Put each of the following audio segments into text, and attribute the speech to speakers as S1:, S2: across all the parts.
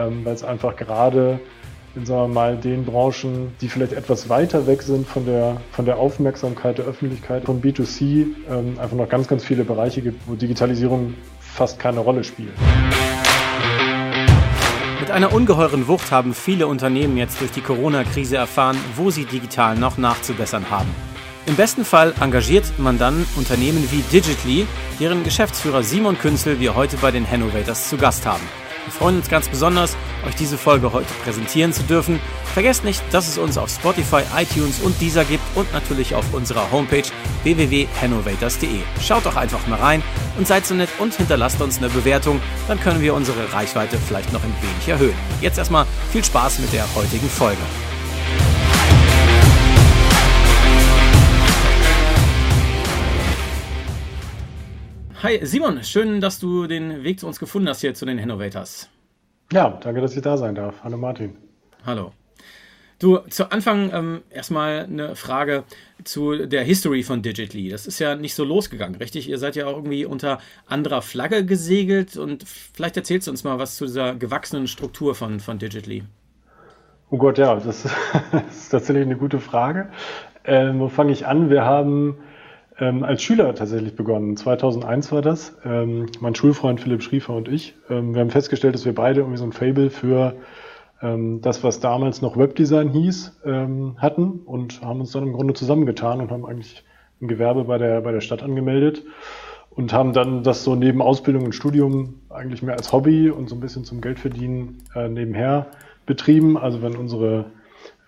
S1: ähm, weil es einfach gerade in sagen wir mal den Branchen, die vielleicht etwas weiter weg sind von der, von der Aufmerksamkeit der Öffentlichkeit, von B2C, ähm, einfach noch ganz, ganz viele Bereiche gibt, wo Digitalisierung fast keine Rolle spielt.
S2: Mit einer ungeheuren Wucht haben viele Unternehmen jetzt durch die Corona-Krise erfahren, wo sie digital noch nachzubessern haben. Im besten Fall engagiert man dann Unternehmen wie Digitally, deren Geschäftsführer Simon Künzel wir heute bei den Hannovators zu Gast haben. Wir freuen uns ganz besonders, euch diese Folge heute präsentieren zu dürfen. Vergesst nicht, dass es uns auf Spotify, iTunes und Deezer gibt und natürlich auf unserer Homepage www.hannovators.de. Schaut doch einfach mal rein und seid so nett und hinterlasst uns eine Bewertung, dann können wir unsere Reichweite vielleicht noch ein wenig erhöhen. Jetzt erstmal viel Spaß mit der heutigen Folge. Hi Simon, schön, dass du den Weg zu uns gefunden hast hier zu den Innovators.
S1: Ja, danke, dass ich da sein darf. Hallo Martin.
S2: Hallo. Du, zu Anfang ähm, erstmal eine Frage zu der History von Digitally. Das ist ja nicht so losgegangen, richtig? Ihr seid ja auch irgendwie unter anderer Flagge gesegelt und vielleicht erzählst du uns mal was zu dieser gewachsenen Struktur von, von Digitally.
S1: Oh Gott, ja, das, das ist tatsächlich eine gute Frage. Ähm, wo fange ich an? Wir haben ähm, als Schüler tatsächlich begonnen. 2001 war das. Ähm, mein Schulfreund Philipp Schriefer und ich. Ähm, wir haben festgestellt, dass wir beide irgendwie so ein Fable für ähm, das, was damals noch Webdesign hieß, ähm, hatten und haben uns dann im Grunde zusammengetan und haben eigentlich ein Gewerbe bei der, bei der Stadt angemeldet und haben dann das so neben Ausbildung und Studium eigentlich mehr als Hobby und so ein bisschen zum Geldverdienen äh, nebenher betrieben. Also wenn unsere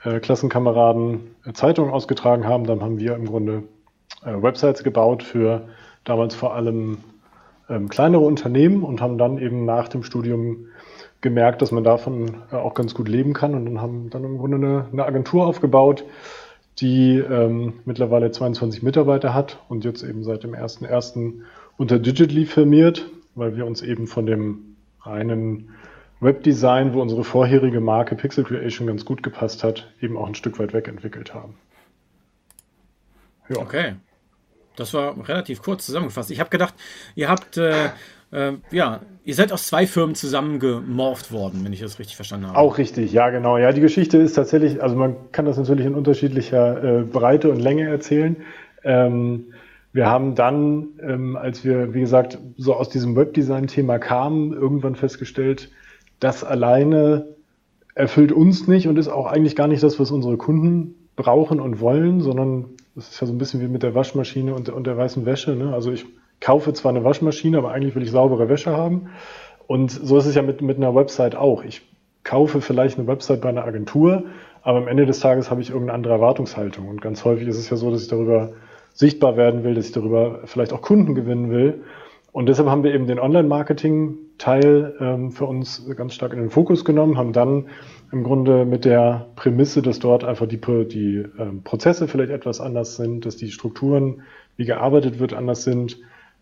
S1: äh, Klassenkameraden äh, Zeitungen ausgetragen haben, dann haben wir im Grunde Websites gebaut für damals vor allem ähm, kleinere Unternehmen und haben dann eben nach dem Studium gemerkt, dass man davon äh, auch ganz gut leben kann und dann haben dann im Grunde eine, eine Agentur aufgebaut, die ähm, mittlerweile 22 Mitarbeiter hat und jetzt eben seit dem 1.1. unter Digitally firmiert, weil wir uns eben von dem reinen Webdesign, wo unsere vorherige Marke Pixel Creation ganz gut gepasst hat, eben auch ein Stück weit wegentwickelt haben.
S2: Ja. Okay. Das war relativ kurz zusammengefasst. Ich habe gedacht, ihr habt, äh, äh, ja, ihr seid aus zwei Firmen zusammengemorpht worden, wenn ich das richtig verstanden habe.
S1: Auch richtig, ja, genau. Ja, die Geschichte ist tatsächlich, also man kann das natürlich in unterschiedlicher äh, Breite und Länge erzählen. Ähm, wir haben dann, ähm, als wir, wie gesagt, so aus diesem Webdesign-Thema kamen, irgendwann festgestellt, das alleine erfüllt uns nicht und ist auch eigentlich gar nicht das, was unsere Kunden brauchen und wollen, sondern das ist ja so ein bisschen wie mit der Waschmaschine und, und der weißen Wäsche. Ne? Also ich kaufe zwar eine Waschmaschine, aber eigentlich will ich saubere Wäsche haben. Und so ist es ja mit, mit einer Website auch. Ich kaufe vielleicht eine Website bei einer Agentur, aber am Ende des Tages habe ich irgendeine andere Erwartungshaltung. Und ganz häufig ist es ja so, dass ich darüber sichtbar werden will, dass ich darüber vielleicht auch Kunden gewinnen will. Und deshalb haben wir eben den Online-Marketing-Teil ähm, für uns ganz stark in den Fokus genommen, haben dann im Grunde mit der Prämisse, dass dort einfach die, die ähm, Prozesse vielleicht etwas anders sind, dass die Strukturen, wie gearbeitet wird, anders sind,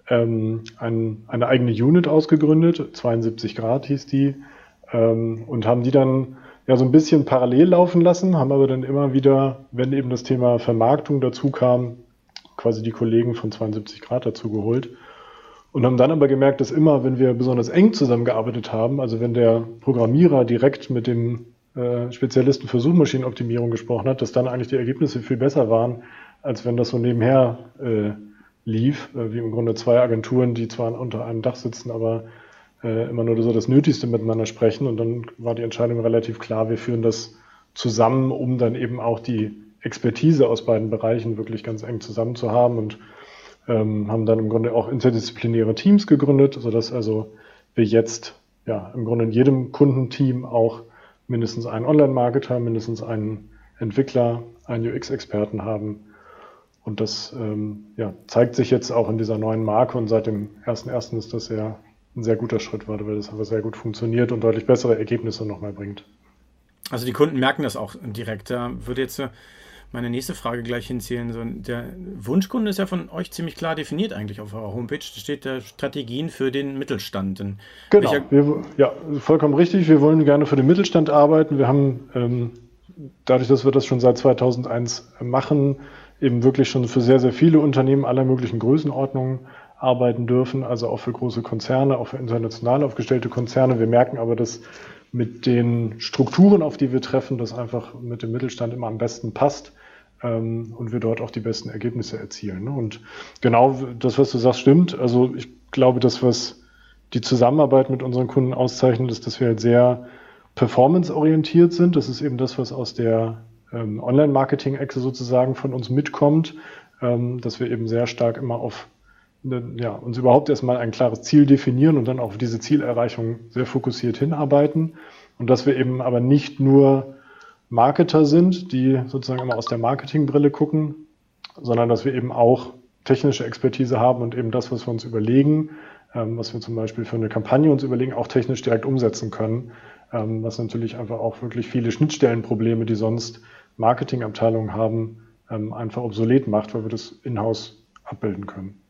S1: ähm, ein, eine eigene Unit ausgegründet, 72 Grad hieß die, ähm, und haben die dann ja so ein bisschen parallel laufen lassen, haben aber dann immer wieder, wenn eben das Thema Vermarktung dazu kam, quasi die Kollegen von 72 Grad dazu geholt und haben dann aber gemerkt, dass immer, wenn wir besonders eng zusammengearbeitet haben, also wenn der Programmierer direkt mit dem äh, Spezialisten für Suchmaschinenoptimierung gesprochen hat, dass dann eigentlich die Ergebnisse viel besser waren, als wenn das so nebenher äh, lief, äh, wie im Grunde zwei Agenturen, die zwar unter einem Dach sitzen, aber äh, immer nur so das Nötigste miteinander sprechen. Und dann war die Entscheidung relativ klar, wir führen das zusammen, um dann eben auch die Expertise aus beiden Bereichen wirklich ganz eng zusammen zu haben und ähm, haben dann im Grunde auch interdisziplinäre Teams gegründet, sodass also wir jetzt ja im Grunde in jedem Kundenteam auch mindestens einen Online-Marketer, mindestens einen Entwickler, einen UX-Experten haben. Und das ähm, ja, zeigt sich jetzt auch in dieser neuen Marke und seit dem 1.1. ist das ja ein sehr guter Schritt, weil das aber sehr gut funktioniert und deutlich bessere Ergebnisse nochmal bringt.
S2: Also die Kunden merken das auch direkt. Da würde jetzt meine nächste Frage gleich hinzählen. So, der Wunschkunde ist ja von euch ziemlich klar definiert eigentlich auf eurer Homepage. Da steht da Strategien für den Mittelstand.
S1: In genau, wir, ja, vollkommen richtig. Wir wollen gerne für den Mittelstand arbeiten. Wir haben, ähm, dadurch, dass wir das schon seit 2001 machen, eben wirklich schon für sehr, sehr viele Unternehmen aller möglichen Größenordnungen arbeiten dürfen, also auch für große Konzerne, auch für international aufgestellte Konzerne. Wir merken aber, dass mit den Strukturen, auf die wir treffen, das einfach mit dem Mittelstand immer am besten passt ähm, und wir dort auch die besten Ergebnisse erzielen. Ne? Und genau das, was du sagst, stimmt. Also ich glaube, das, was die Zusammenarbeit mit unseren Kunden auszeichnet, ist, dass wir halt sehr performance-orientiert sind. Das ist eben das, was aus der ähm, Online-Marketing-Echse sozusagen von uns mitkommt, ähm, dass wir eben sehr stark immer auf ja, uns überhaupt erstmal ein klares Ziel definieren und dann auf diese Zielerreichung sehr fokussiert hinarbeiten. Und dass wir eben aber nicht nur Marketer sind, die sozusagen immer aus der Marketingbrille gucken, sondern dass wir eben auch technische Expertise haben und eben das, was wir uns überlegen, ähm, was wir zum Beispiel für eine Kampagne uns überlegen, auch technisch direkt umsetzen können, ähm, was natürlich einfach auch wirklich viele Schnittstellenprobleme, die sonst Marketingabteilungen haben, ähm, einfach obsolet macht, weil wir das in-house abbilden können.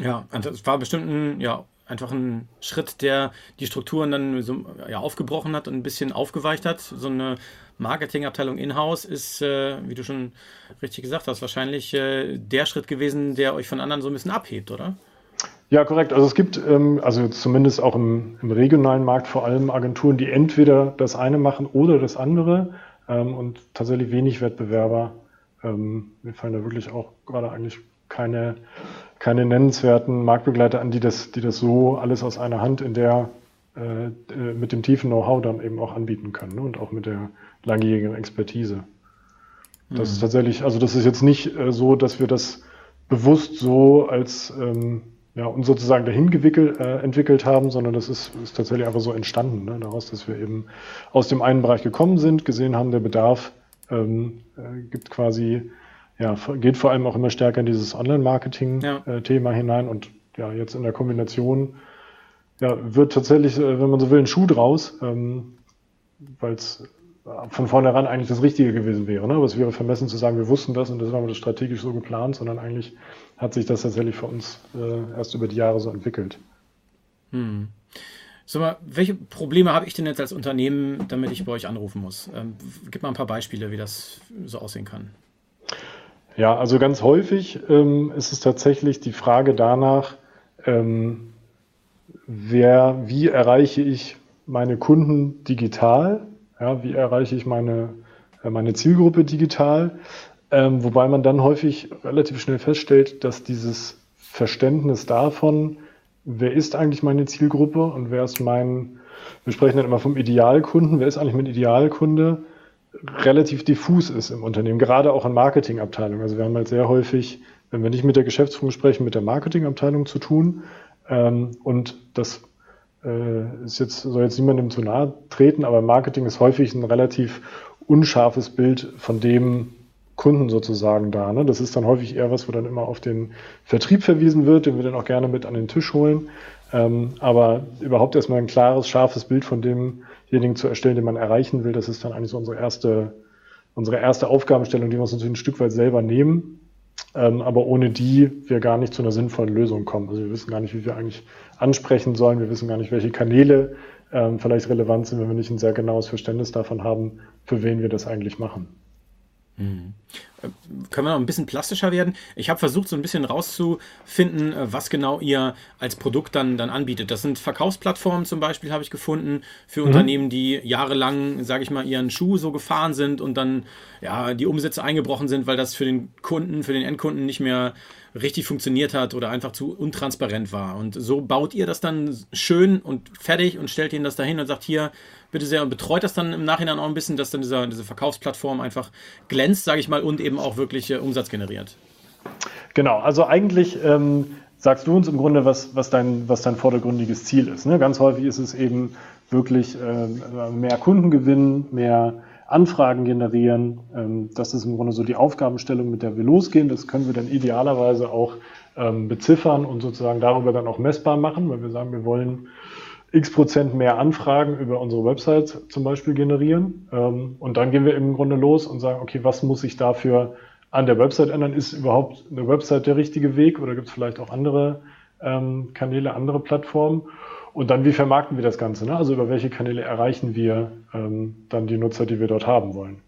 S2: Ja, also es war bestimmt ein, ja, einfach ein Schritt, der die Strukturen dann so, ja, aufgebrochen hat und ein bisschen aufgeweicht hat. So eine Marketingabteilung in-house ist, äh, wie du schon richtig gesagt hast, wahrscheinlich äh, der Schritt gewesen, der euch von anderen so ein bisschen abhebt, oder?
S1: Ja, korrekt. Also es gibt, ähm, also zumindest auch im, im, regionalen Markt vor allem Agenturen, die entweder das eine machen oder das andere ähm, und tatsächlich wenig Wettbewerber. Ähm, mir fallen da wirklich auch gerade eigentlich keine keine nennenswerten Marktbegleiter an, die das, die das so alles aus einer Hand in der äh, äh, mit dem tiefen Know-how dann eben auch anbieten können ne? und auch mit der langjährigen Expertise. Das mhm. ist tatsächlich, also das ist jetzt nicht äh, so, dass wir das bewusst so als ähm, ja, uns sozusagen dahin gewickelt, äh, entwickelt haben, sondern das ist, ist tatsächlich einfach so entstanden, ne? daraus, dass wir eben aus dem einen Bereich gekommen sind, gesehen haben, der Bedarf ähm, äh, gibt quasi ja, geht vor allem auch immer stärker in dieses Online-Marketing-Thema ja. hinein und ja, jetzt in der Kombination ja, wird tatsächlich, äh, wenn man so will, ein Schuh draus, ähm, weil es von vornherein eigentlich das Richtige gewesen wäre. Ne? Aber es wäre vermessen zu sagen, wir wussten das und das haben wir das strategisch so geplant, sondern eigentlich hat sich das tatsächlich für uns äh, erst über die Jahre so entwickelt.
S2: Hm. Sag mal, welche Probleme habe ich denn jetzt als Unternehmen, damit ich bei euch anrufen muss? Ähm, gib mal ein paar Beispiele, wie das so aussehen kann.
S1: Ja, also ganz häufig ähm, ist es tatsächlich die Frage danach, ähm, wer, wie erreiche ich meine Kunden digital? Ja, wie erreiche ich meine, äh, meine Zielgruppe digital? Ähm, wobei man dann häufig relativ schnell feststellt, dass dieses Verständnis davon, wer ist eigentlich meine Zielgruppe und wer ist mein, wir sprechen dann immer vom Idealkunden, wer ist eigentlich mein Idealkunde, relativ diffus ist im Unternehmen, gerade auch in Marketingabteilungen. Also wir haben halt sehr häufig, wenn wir nicht mit der Geschäftsführung sprechen, mit der Marketingabteilung zu tun. Ähm, und das äh, ist jetzt, soll jetzt niemandem zu nahe treten, aber Marketing ist häufig ein relativ unscharfes Bild von dem Kunden sozusagen da. Ne? Das ist dann häufig eher was, wo dann immer auf den Vertrieb verwiesen wird, den wir dann auch gerne mit an den Tisch holen. Ähm, aber überhaupt erstmal ein klares, scharfes Bild von dem denjenigen zu erstellen, den man erreichen will. Das ist dann eigentlich so unsere erste, unsere erste Aufgabenstellung, die wir uns natürlich ein Stück weit selber nehmen, ähm, aber ohne die wir gar nicht zu einer sinnvollen Lösung kommen. Also wir wissen gar nicht, wie wir eigentlich ansprechen sollen. Wir wissen gar nicht, welche Kanäle ähm, vielleicht relevant sind, wenn wir nicht ein sehr genaues Verständnis davon haben, für wen wir das eigentlich machen.
S2: Mhm. Können wir noch ein bisschen plastischer werden? Ich habe versucht, so ein bisschen rauszufinden, äh, was genau ihr als Produkt dann, dann anbietet. Das sind Verkaufsplattformen zum Beispiel, habe ich gefunden, für mhm. Unternehmen, die jahrelang, sage ich mal, ihren Schuh so gefahren sind und dann ja die Umsätze eingebrochen sind, weil das für den Kunden, für den Endkunden nicht mehr richtig funktioniert hat oder einfach zu untransparent war. Und so baut ihr das dann schön und fertig und stellt ihnen das dahin und sagt, hier, bitte sehr, und betreut das dann im Nachhinein auch ein bisschen, dass dann dieser, diese Verkaufsplattform einfach glänzt, sage ich mal, und eben auch wirklich äh, Umsatz generiert.
S1: Genau, also eigentlich ähm, sagst du uns im Grunde, was, was, dein, was dein vordergründiges Ziel ist. Ne? Ganz häufig ist es eben wirklich äh, mehr Kunden gewinnen, mehr Anfragen generieren. Ähm, das ist im Grunde so die Aufgabenstellung, mit der wir losgehen. Das können wir dann idealerweise auch ähm, beziffern und sozusagen darüber dann auch messbar machen, weil wir sagen, wir wollen x Prozent mehr Anfragen über unsere Website zum Beispiel generieren. Ähm, und dann gehen wir im Grunde los und sagen, okay, was muss ich dafür an der Website ändern? Ist überhaupt eine Website der richtige Weg oder gibt es vielleicht auch andere Kanäle, andere Plattformen? Und dann, wie vermarkten wir das Ganze? Ne? Also über welche Kanäle erreichen wir ähm, dann die Nutzer, die wir dort haben wollen?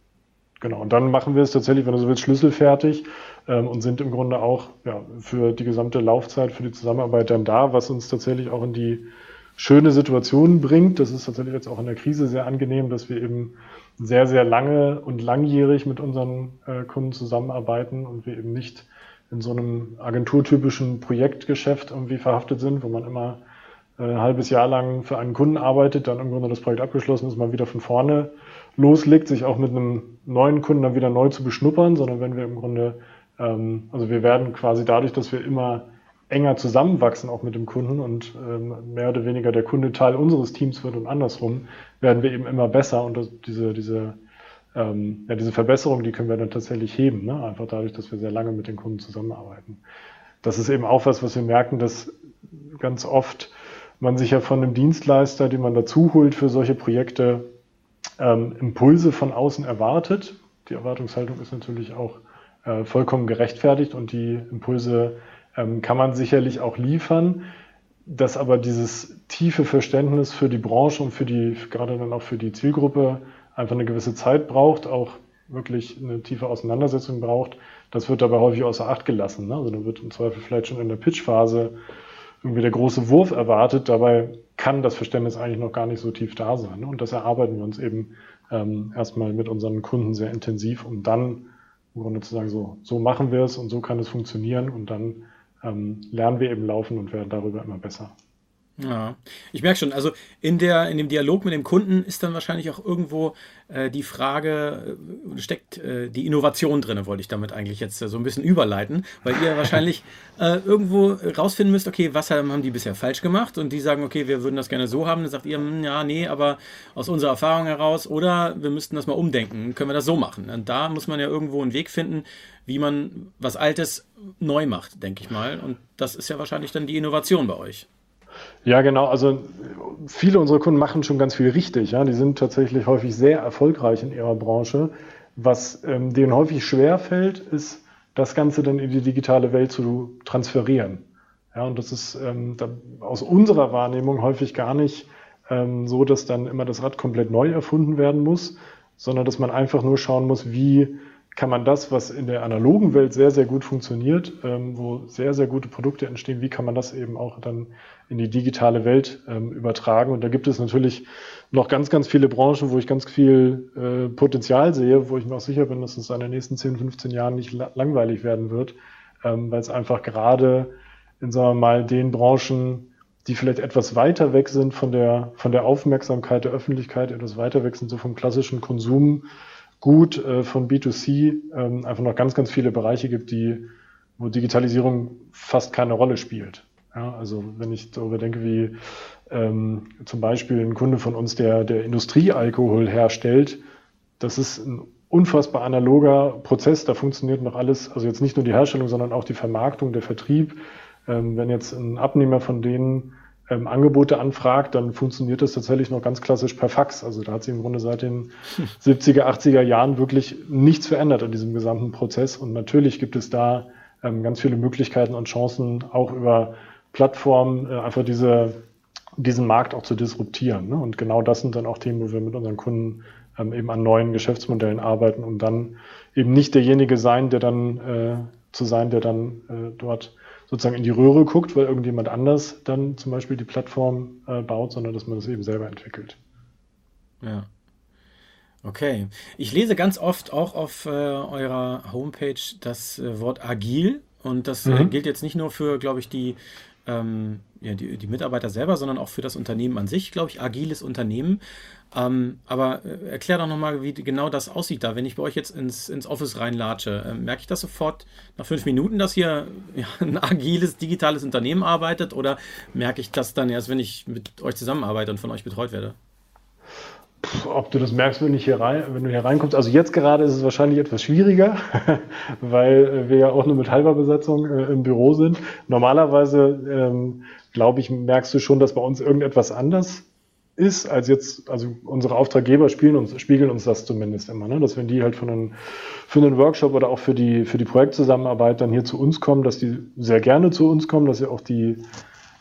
S1: Genau, und dann machen wir es tatsächlich, wenn du so willst, schlüsselfertig ähm, und sind im Grunde auch ja, für die gesamte Laufzeit, für die Zusammenarbeit dann da, was uns tatsächlich auch in die schöne Situation bringt. Das ist tatsächlich jetzt auch in der Krise sehr angenehm, dass wir eben sehr, sehr lange und langjährig mit unseren äh, Kunden zusammenarbeiten und wir eben nicht in so einem agenturtypischen Projektgeschäft irgendwie verhaftet sind, wo man immer äh, ein halbes Jahr lang für einen Kunden arbeitet, dann im Grunde das Projekt abgeschlossen ist, man wieder von vorne loslegt, sich auch mit einem neuen Kunden dann wieder neu zu beschnuppern, sondern wenn wir im Grunde, ähm, also wir werden quasi dadurch, dass wir immer enger zusammenwachsen, auch mit dem Kunden und ähm, mehr oder weniger der Kunde Teil unseres Teams wird und andersrum, werden wir eben immer besser und das, diese, diese, ähm, ja, diese Verbesserung, die können wir dann tatsächlich heben, ne? einfach dadurch, dass wir sehr lange mit den Kunden zusammenarbeiten. Das ist eben auch was, was wir merken, dass ganz oft man sich ja von einem Dienstleister, den man dazu holt für solche Projekte, ähm, Impulse von außen erwartet. Die Erwartungshaltung ist natürlich auch äh, vollkommen gerechtfertigt und die Impulse ähm, kann man sicherlich auch liefern. Dass aber dieses tiefe Verständnis für die Branche und für die, gerade dann auch für die Zielgruppe einfach eine gewisse Zeit braucht, auch wirklich eine tiefe Auseinandersetzung braucht, das wird dabei häufig außer Acht gelassen. Ne? Also dann wird im Zweifel vielleicht schon in der Pitchphase irgendwie der große Wurf erwartet. Dabei kann das Verständnis eigentlich noch gar nicht so tief da sein. Ne? Und das erarbeiten wir uns eben ähm, erstmal mit unseren Kunden sehr intensiv, um dann im Grunde zu sagen, so, so machen wir es und so kann es funktionieren und dann ähm, lernen wir eben laufen und werden darüber immer besser.
S2: Ja, ich merke schon, also in, der, in dem Dialog mit dem Kunden ist dann wahrscheinlich auch irgendwo äh, die Frage, äh, steckt äh, die Innovation drin, wollte ich damit eigentlich jetzt äh, so ein bisschen überleiten, weil ihr wahrscheinlich äh, irgendwo rausfinden müsst, okay, was haben die bisher falsch gemacht und die sagen, okay, wir würden das gerne so haben, dann sagt ihr, hm, ja, nee, aber aus unserer Erfahrung heraus oder wir müssten das mal umdenken, können wir das so machen. Und da muss man ja irgendwo einen Weg finden, wie man was Altes neu macht, denke ich mal. Und das ist ja wahrscheinlich dann die Innovation bei euch.
S1: Ja, genau. Also viele unserer Kunden machen schon ganz viel richtig. Ja. Die sind tatsächlich häufig sehr erfolgreich in ihrer Branche. Was ähm, denen häufig schwer fällt, ist, das Ganze dann in die digitale Welt zu transferieren. Ja, und das ist ähm, da, aus unserer Wahrnehmung häufig gar nicht ähm, so, dass dann immer das Rad komplett neu erfunden werden muss, sondern dass man einfach nur schauen muss, wie kann man das, was in der analogen Welt sehr, sehr gut funktioniert, ähm, wo sehr, sehr gute Produkte entstehen, wie kann man das eben auch dann in die digitale Welt ähm, übertragen? Und da gibt es natürlich noch ganz, ganz viele Branchen, wo ich ganz viel äh, Potenzial sehe, wo ich mir auch sicher bin, dass es in den nächsten 10, 15 Jahren nicht la langweilig werden wird, ähm, weil es einfach gerade in, sagen wir mal, den Branchen, die vielleicht etwas weiter weg sind von der, von der Aufmerksamkeit der Öffentlichkeit, etwas weiter weg sind so vom klassischen Konsum, gut äh, von B2C ähm, einfach noch ganz, ganz viele Bereiche gibt, die, wo Digitalisierung fast keine Rolle spielt. Ja, also wenn ich darüber denke, wie ähm, zum Beispiel ein Kunde von uns, der, der Industriealkohol herstellt, das ist ein unfassbar analoger Prozess, da funktioniert noch alles, also jetzt nicht nur die Herstellung, sondern auch die Vermarktung, der Vertrieb. Ähm, wenn jetzt ein Abnehmer von denen ähm, Angebote anfragt, dann funktioniert das tatsächlich noch ganz klassisch per Fax. Also da hat sich im Grunde seit den 70er, 80er Jahren wirklich nichts verändert an diesem gesamten Prozess. Und natürlich gibt es da ähm, ganz viele Möglichkeiten und Chancen, auch über Plattformen äh, einfach diese, diesen Markt auch zu disruptieren. Ne? Und genau das sind dann auch Themen, wo wir mit unseren Kunden ähm, eben an neuen Geschäftsmodellen arbeiten, um dann eben nicht derjenige sein, der dann äh, zu sein, der dann äh, dort sozusagen in die Röhre guckt, weil irgendjemand anders dann zum Beispiel die Plattform äh, baut, sondern dass man das eben selber entwickelt.
S2: Ja. Okay. Ich lese ganz oft auch auf äh, eurer Homepage das äh, Wort agil und das äh, mhm. gilt jetzt nicht nur für, glaube ich, die ähm, ja, die, die, Mitarbeiter selber, sondern auch für das Unternehmen an sich, glaube ich, agiles Unternehmen. Ähm, aber äh, erklär doch nochmal, wie genau das aussieht da. Wenn ich bei euch jetzt ins, ins Office reinlatsche, äh, merke ich das sofort nach fünf Minuten, dass hier ja, ein agiles, digitales Unternehmen arbeitet oder merke ich das dann erst, wenn ich mit euch zusammenarbeite und von euch betreut werde?
S1: ob du das merkst, wenn, ich hier rein, wenn du hier reinkommst. Also jetzt gerade ist es wahrscheinlich etwas schwieriger, weil wir ja auch nur mit halber Besetzung äh, im Büro sind. Normalerweise, ähm, glaube ich, merkst du schon, dass bei uns irgendetwas anders ist, als jetzt, also unsere Auftraggeber spielen uns, spiegeln uns das zumindest immer, ne? dass wenn die halt für einen, für einen Workshop oder auch für die, für die Projektzusammenarbeit dann hier zu uns kommen, dass die sehr gerne zu uns kommen, dass sie auch die,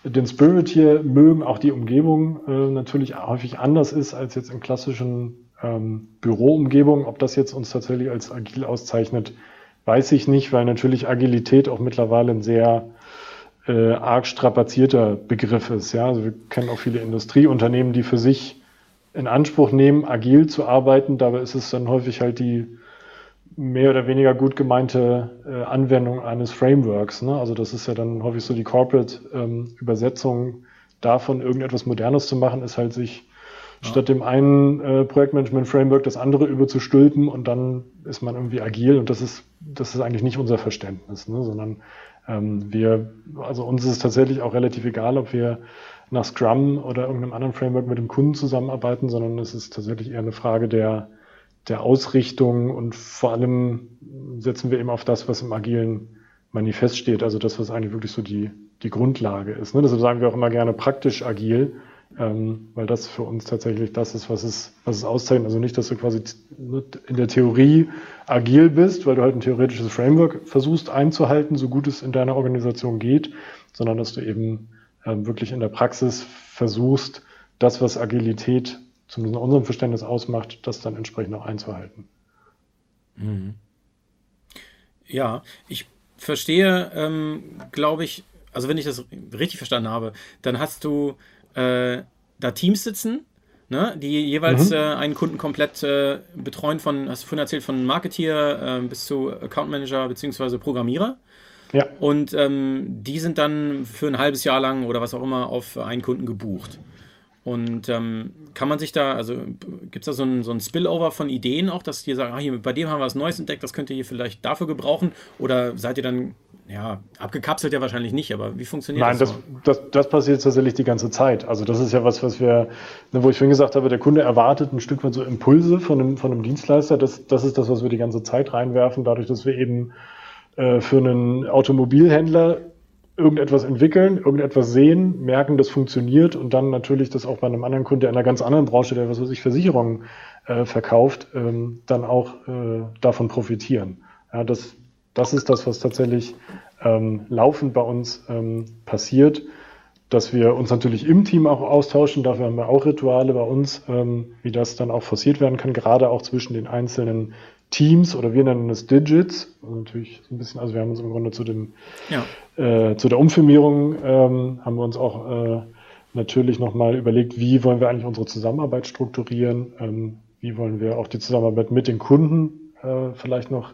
S1: den Spirit hier mögen, auch die Umgebung äh, natürlich häufig anders ist als jetzt in klassischen ähm, Büroumgebungen. Ob das jetzt uns tatsächlich als agil auszeichnet, weiß ich nicht, weil natürlich Agilität auch mittlerweile ein sehr äh, arg strapazierter Begriff ist. Ja? Also wir kennen auch viele Industrieunternehmen, die für sich in Anspruch nehmen, agil zu arbeiten. Dabei ist es dann häufig halt die mehr oder weniger gut gemeinte äh, Anwendung eines Frameworks. Ne? Also das ist ja dann häufig so die Corporate-Übersetzung ähm, davon, irgendetwas Modernes zu machen, ist halt sich ja. statt dem einen äh, Projektmanagement-Framework das andere überzustülpen und dann ist man irgendwie agil und das ist, das ist eigentlich nicht unser Verständnis, ne? sondern wir, also uns ist es tatsächlich auch relativ egal, ob wir nach Scrum oder irgendeinem anderen Framework mit dem Kunden zusammenarbeiten, sondern es ist tatsächlich eher eine Frage der, der Ausrichtung und vor allem setzen wir eben auf das, was im agilen Manifest steht, also das, was eigentlich wirklich so die, die Grundlage ist. Ne? Deshalb sagen wir auch immer gerne praktisch agil, ähm, weil das für uns tatsächlich das ist, was es, was es auszeichnet. Also nicht, dass du quasi in der Theorie agil bist, weil du halt ein theoretisches Framework versuchst einzuhalten, so gut es in deiner Organisation geht, sondern dass du eben ähm, wirklich in der Praxis versuchst, das, was Agilität zumindest in unserem Verständnis ausmacht, das dann entsprechend auch einzuhalten.
S2: Mhm. Ja, ich verstehe, ähm, glaube ich, also wenn ich das richtig verstanden habe, dann hast du äh, da Teams sitzen, ne, die jeweils mhm. äh, einen Kunden komplett äh, betreuen, von, hast du vorhin erzählt, von Marketeer äh, bis zu Account Manager bzw. Programmierer. Ja. Und ähm, die sind dann für ein halbes Jahr lang oder was auch immer auf einen Kunden gebucht. Und ähm, kann man sich da, also gibt es da so ein, so Spillover von Ideen auch, dass ihr sagt, ah, hier, bei dem haben wir was Neues entdeckt, das könnt ihr hier vielleicht dafür gebrauchen? Oder seid ihr dann, ja, abgekapselt ja wahrscheinlich nicht, aber wie funktioniert
S1: Nein, das? Nein, das, das, das, passiert tatsächlich die ganze Zeit. Also das ist ja was, was wir, ne, wo ich vorhin gesagt habe, der Kunde erwartet ein Stück weit so Impulse von einem, von einem Dienstleister. Das, das ist das, was wir die ganze Zeit reinwerfen, dadurch, dass wir eben äh, für einen Automobilhändler irgendetwas entwickeln, irgendetwas sehen, merken, das funktioniert und dann natürlich das auch bei einem anderen Kunde in einer ganz anderen Branche, der was weiß ich, Versicherungen äh, verkauft, ähm, dann auch äh, davon profitieren. Ja, das, das ist das, was tatsächlich ähm, laufend bei uns ähm, passiert, dass wir uns natürlich im Team auch austauschen. Dafür haben wir auch Rituale bei uns, ähm, wie das dann auch forciert werden kann, gerade auch zwischen den einzelnen Teams oder wir nennen es Digits. Also natürlich ein bisschen, also wir haben uns im Grunde zu dem ja. äh, zu der Umfirmierung ähm, haben wir uns auch äh, natürlich nochmal überlegt, wie wollen wir eigentlich unsere Zusammenarbeit strukturieren, ähm, wie wollen wir auch die Zusammenarbeit mit den Kunden äh, vielleicht noch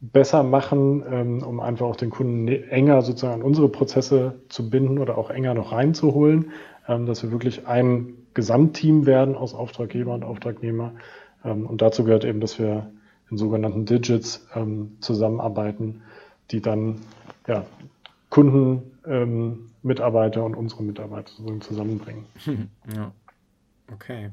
S1: besser machen, ähm, um einfach auch den Kunden ne-, enger sozusagen an unsere Prozesse zu binden oder auch enger noch reinzuholen, ähm, dass wir wirklich ein Gesamtteam werden aus Auftraggeber und Auftragnehmer. Ähm, und dazu gehört eben, dass wir in sogenannten Digits ähm, zusammenarbeiten, die dann ja, Kunden, ähm, Mitarbeiter und unsere Mitarbeiter zusammenbringen.
S2: Ja, okay.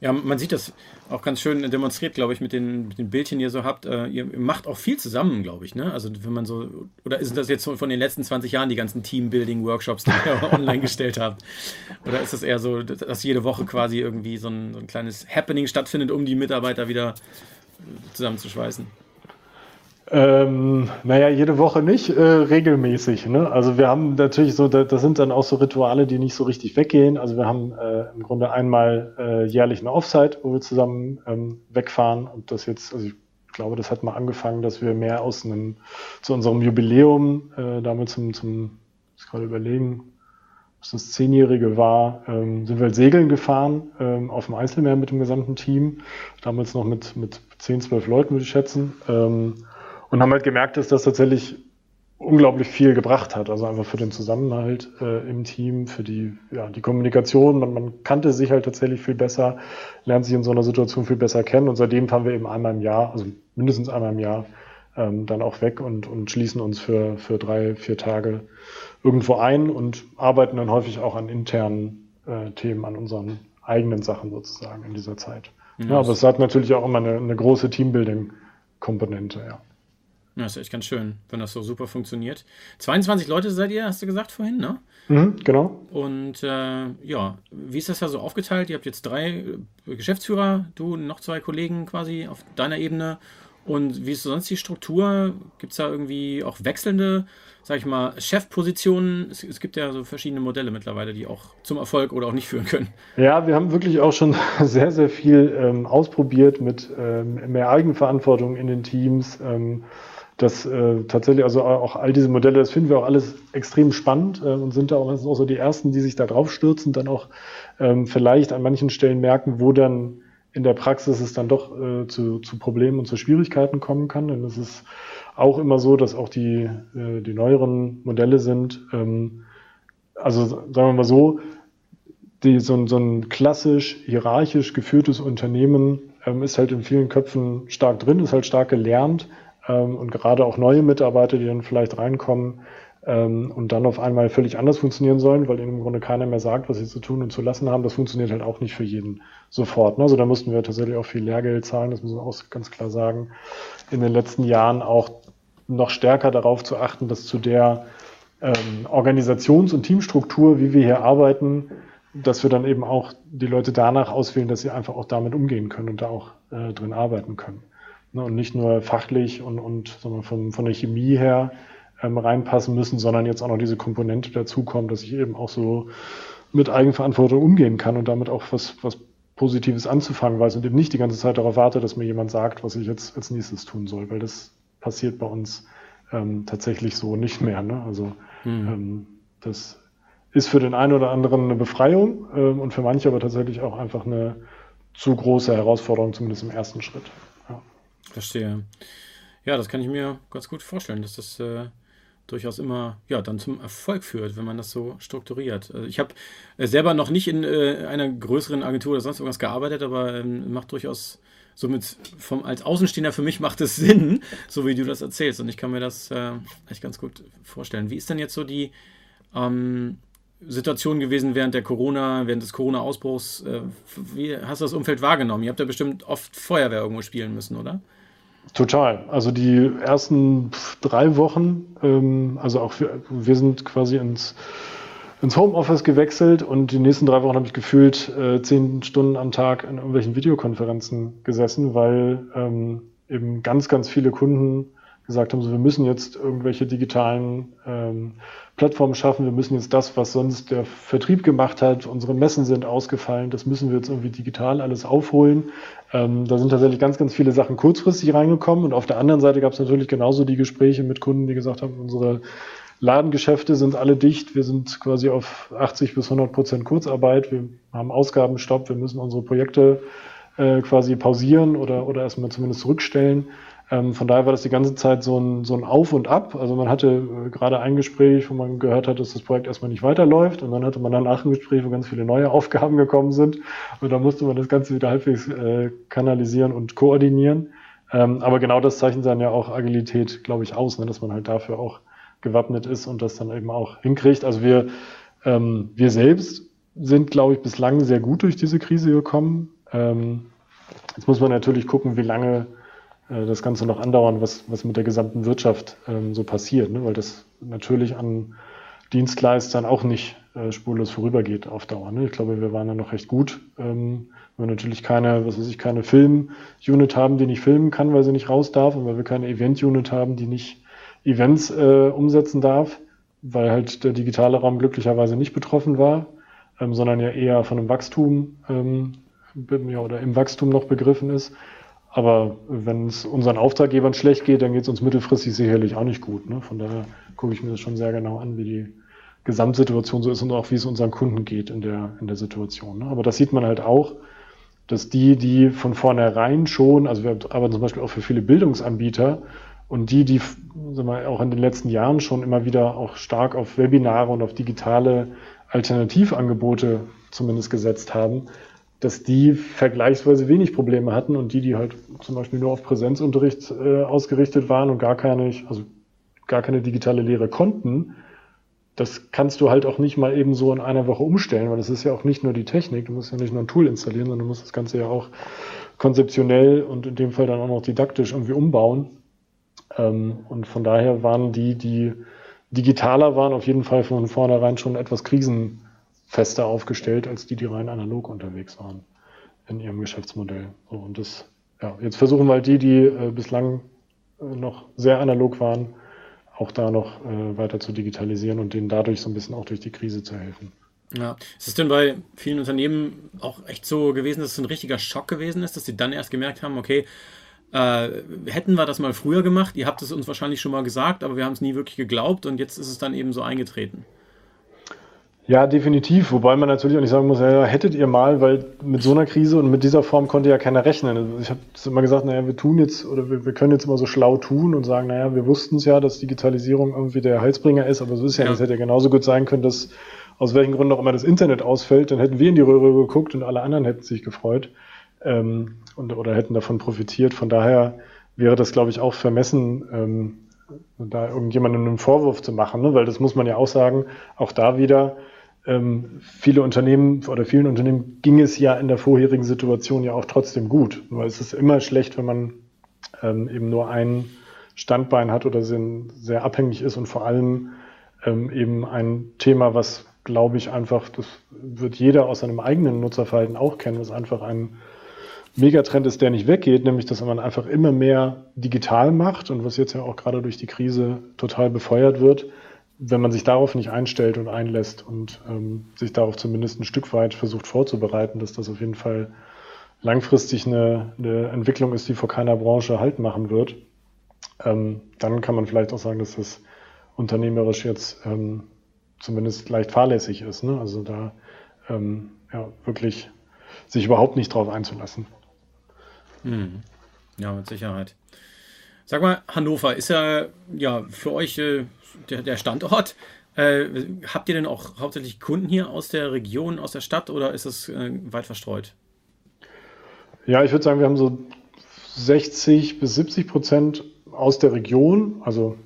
S2: Ja, man sieht das auch ganz schön demonstriert, glaube ich, mit den, mit den Bildchen, die ihr so habt. Äh, ihr macht auch viel zusammen, glaube ich, ne? Also wenn man so, oder ist das jetzt von den letzten 20 Jahren die ganzen Teambuilding-Workshops, die ihr online gestellt habt? Oder ist es eher so, dass jede Woche quasi irgendwie so ein, so ein kleines Happening stattfindet, um die Mitarbeiter wieder zusammenzuschweißen?
S1: Ähm, naja, jede Woche nicht, äh, regelmäßig. Ne? Also wir haben natürlich so, da, das sind dann auch so Rituale, die nicht so richtig weggehen. Also wir haben äh, im Grunde einmal äh, jährlich eine Offsite, wo wir zusammen ähm, wegfahren. Und das jetzt, also ich glaube, das hat mal angefangen, dass wir mehr aus einem, zu unserem Jubiläum, äh, damit zum, zum, ich gerade überlegen, was das Zehnjährige war, ähm, sind wir halt segeln gefahren ähm, auf dem Einzelmeer mit dem gesamten Team. Damals noch mit, mit 10, 12 Leuten, würde ich schätzen. Ähm, und haben halt gemerkt, dass das tatsächlich unglaublich viel gebracht hat. Also einfach für den Zusammenhalt äh, im Team, für die, ja, die Kommunikation. Man, man kannte sich halt tatsächlich viel besser, lernt sich in so einer Situation viel besser kennen. Und seitdem fahren wir eben einmal im Jahr, also mindestens einmal im Jahr, ähm, dann auch weg und, und schließen uns für, für drei, vier Tage irgendwo ein und arbeiten dann häufig auch an internen äh, Themen, an unseren eigenen Sachen sozusagen in dieser Zeit. Ja, ja aber es hat natürlich auch immer eine, eine große Teambuilding-Komponente, ja.
S2: Ja, ist echt ganz schön, wenn das so super funktioniert. 22 Leute seid ihr, hast du gesagt vorhin, ne?
S1: Mhm, genau.
S2: Und äh, ja, wie ist das da so aufgeteilt? Ihr habt jetzt drei äh, Geschäftsführer, du noch zwei Kollegen quasi auf deiner Ebene. Und wie ist sonst die Struktur? Gibt es da irgendwie auch wechselnde sag ich mal, Chefpositionen. Es, es, gibt ja so verschiedene Modelle mittlerweile, die auch zum Erfolg oder auch nicht führen können.
S1: Ja, wir haben wirklich auch schon sehr, sehr viel ähm, ausprobiert mit ähm, mehr Eigenverantwortung in den Teams. Ähm, das äh, tatsächlich, also auch all diese Modelle, das finden wir auch alles extrem spannend äh, und sind da auch, auch so die ersten, die sich da drauf stürzen, dann auch ähm, vielleicht an manchen Stellen merken, wo dann in der Praxis es dann doch äh, zu, zu Problemen und zu Schwierigkeiten kommen kann. Denn es ist auch immer so, dass auch die, äh, die neueren Modelle sind, ähm, also sagen wir mal so, die, so, ein, so ein klassisch hierarchisch geführtes Unternehmen ähm, ist halt in vielen Köpfen stark drin, ist halt stark gelernt, ähm, und gerade auch neue Mitarbeiter, die dann vielleicht reinkommen ähm, und dann auf einmal völlig anders funktionieren sollen, weil ihnen im Grunde keiner mehr sagt, was sie zu tun und zu lassen haben, das funktioniert halt auch nicht für jeden sofort. Ne? Also da mussten wir tatsächlich auch viel Lehrgeld zahlen, das müssen wir auch ganz klar sagen, in den letzten Jahren auch noch stärker darauf zu achten, dass zu der ähm, Organisations- und Teamstruktur, wie wir hier arbeiten, dass wir dann eben auch die Leute danach auswählen, dass sie einfach auch damit umgehen können und da auch äh, drin arbeiten können. Ne, und nicht nur fachlich und, und wir, von, von der Chemie her ähm, reinpassen müssen, sondern jetzt auch noch diese Komponente dazukommt, dass ich eben auch so mit Eigenverantwortung umgehen kann und damit auch was, was Positives anzufangen weiß und eben nicht die ganze Zeit darauf warte, dass mir jemand sagt, was ich jetzt als nächstes tun soll, weil das passiert bei uns ähm, tatsächlich so nicht mehr. Ne? Also mhm. ähm, das ist für den einen oder anderen eine Befreiung ähm, und für manche aber tatsächlich auch einfach eine zu große Herausforderung, zumindest im ersten Schritt.
S2: Verstehe. Ja, das kann ich mir ganz gut vorstellen, dass das äh, durchaus immer ja dann zum Erfolg führt, wenn man das so strukturiert. Also ich habe äh, selber noch nicht in äh, einer größeren Agentur oder sonst irgendwas gearbeitet, aber ähm, macht durchaus somit vom als Außenstehender für mich macht es Sinn, so wie du das erzählst und ich kann mir das äh, echt ganz gut vorstellen. Wie ist denn jetzt so die ähm, Situation gewesen während der Corona, während des Corona-Ausbruchs? Äh, wie hast du das Umfeld wahrgenommen? Ihr habt ja bestimmt oft Feuerwehr irgendwo spielen müssen, oder?
S1: Total. Also die ersten drei Wochen, ähm, also auch wir, wir sind quasi ins, ins Homeoffice gewechselt und die nächsten drei Wochen habe ich gefühlt äh, zehn Stunden am Tag in irgendwelchen Videokonferenzen gesessen, weil ähm, eben ganz, ganz viele Kunden gesagt haben, so wir müssen jetzt irgendwelche digitalen ähm, Plattformen schaffen, wir müssen jetzt das, was sonst der Vertrieb gemacht hat, unsere Messen sind ausgefallen, das müssen wir jetzt irgendwie digital alles aufholen. Ähm, da sind tatsächlich ganz, ganz viele Sachen kurzfristig reingekommen und auf der anderen Seite gab es natürlich genauso die Gespräche mit Kunden, die gesagt haben, unsere Ladengeschäfte sind alle dicht, wir sind quasi auf 80 bis 100 Prozent Kurzarbeit, wir haben Ausgabenstopp, wir müssen unsere Projekte äh, quasi pausieren oder, oder erstmal zumindest zurückstellen. Ähm, von daher war das die ganze Zeit so ein, so ein Auf und Ab. Also man hatte äh, gerade ein Gespräch, wo man gehört hat, dass das Projekt erstmal nicht weiterläuft und dann hatte man danach ein Gespräch, wo ganz viele neue Aufgaben gekommen sind und da musste man das Ganze wieder halbwegs äh, kanalisieren und koordinieren. Ähm, aber genau das zeichnet dann ja auch Agilität, glaube ich, aus, ne? dass man halt dafür auch gewappnet ist und das dann eben auch hinkriegt. Also wir, ähm, wir selbst sind, glaube ich, bislang sehr gut durch diese Krise gekommen. Ähm, jetzt muss man natürlich gucken, wie lange äh, das Ganze noch andauern, was, was mit der gesamten Wirtschaft ähm, so passiert, ne? weil das natürlich an Dienstleistern auch nicht äh, spurlos vorübergeht auf Dauer. Ne? Ich glaube, wir waren da noch recht gut. Ähm, weil wir natürlich keine, was weiß ich, keine Film-Unit haben, die nicht filmen kann, weil sie nicht raus darf und weil wir keine Event-Unit haben, die nicht Events äh, umsetzen darf, weil halt der digitale Raum glücklicherweise nicht betroffen war, ähm, sondern ja eher von einem Wachstum ähm, ja, oder im Wachstum noch begriffen ist. Aber wenn es unseren Auftraggebern schlecht geht, dann geht es uns mittelfristig sicherlich auch nicht gut. Ne? Von daher gucke ich mir das schon sehr genau an, wie die Gesamtsituation so ist und auch wie es unseren Kunden geht in der, in der Situation. Ne? Aber das sieht man halt auch, dass die, die von vornherein schon, also wir arbeiten zum Beispiel auch für viele Bildungsanbieter und die, die sagen wir, auch in den letzten Jahren schon immer wieder auch stark auf Webinare und auf digitale Alternativangebote zumindest gesetzt haben, dass die vergleichsweise wenig Probleme hatten und die, die halt zum Beispiel nur auf Präsenzunterricht äh, ausgerichtet waren und gar keine, also gar keine digitale Lehre konnten, das kannst du halt auch nicht mal eben so in einer Woche umstellen, weil das ist ja auch nicht nur die Technik, du musst ja nicht nur ein Tool installieren, sondern du musst das Ganze ja auch konzeptionell und in dem Fall dann auch noch didaktisch irgendwie umbauen. Ähm, und von daher waren die, die digitaler waren, auf jeden Fall von vornherein schon etwas krisen fester aufgestellt als die, die rein analog unterwegs waren in ihrem Geschäftsmodell. So, und das, ja, jetzt versuchen wir halt die, die äh, bislang äh, noch sehr analog waren, auch da noch äh, weiter zu digitalisieren und denen dadurch so ein bisschen auch durch die Krise zu helfen.
S2: Ja, ist es denn bei vielen Unternehmen auch echt so gewesen, dass es ein richtiger Schock gewesen ist, dass sie dann erst gemerkt haben, okay, äh, hätten wir das mal früher gemacht, ihr habt es uns wahrscheinlich schon mal gesagt, aber wir haben es nie wirklich geglaubt und jetzt ist es dann eben so eingetreten.
S1: Ja, definitiv. Wobei man natürlich auch nicht sagen muss, ja, hättet ihr mal, weil mit so einer Krise und mit dieser Form konnte ja keiner rechnen. Also ich habe immer gesagt, naja, wir tun jetzt oder wir, wir, können jetzt immer so schlau tun und sagen, naja, wir wussten es ja, dass Digitalisierung irgendwie der Heilsbringer ist, aber so ist ja, ja. Es hätte ja genauso gut sein können, dass aus welchen Gründen auch immer das Internet ausfällt, dann hätten wir in die Röhre geguckt und alle anderen hätten sich gefreut ähm, und, oder hätten davon profitiert. Von daher wäre das, glaube ich, auch vermessen, ähm, da irgendjemandem einen Vorwurf zu machen, ne? weil das muss man ja auch sagen, auch da wieder, ähm, viele Unternehmen oder vielen Unternehmen ging es ja in der vorherigen Situation ja auch trotzdem gut. Weil es ist immer schlecht, wenn man ähm, eben nur ein Standbein hat oder sehr, sehr abhängig ist und vor allem ähm, eben ein Thema, was glaube ich einfach, das wird jeder aus seinem eigenen Nutzerverhalten auch kennen, was einfach ein Megatrend ist, der nicht weggeht, nämlich dass man einfach immer mehr digital macht und was jetzt ja auch gerade durch die Krise total befeuert wird, wenn man sich darauf nicht einstellt und einlässt und ähm, sich darauf zumindest ein Stück weit versucht vorzubereiten, dass das auf jeden Fall langfristig eine, eine Entwicklung ist, die vor keiner Branche Halt machen wird, ähm, dann kann man vielleicht auch sagen, dass das unternehmerisch jetzt ähm, zumindest leicht fahrlässig ist. Ne? Also da ähm, ja, wirklich sich überhaupt nicht drauf einzulassen.
S2: Hm. Ja, mit Sicherheit. Sag mal, Hannover ist ja, ja für euch äh, der, der Standort. Äh, habt ihr denn auch hauptsächlich Kunden hier aus der Region, aus der Stadt oder ist es äh, weit verstreut?
S1: Ja, ich würde sagen, wir haben so 60 bis 70 Prozent aus der Region. Also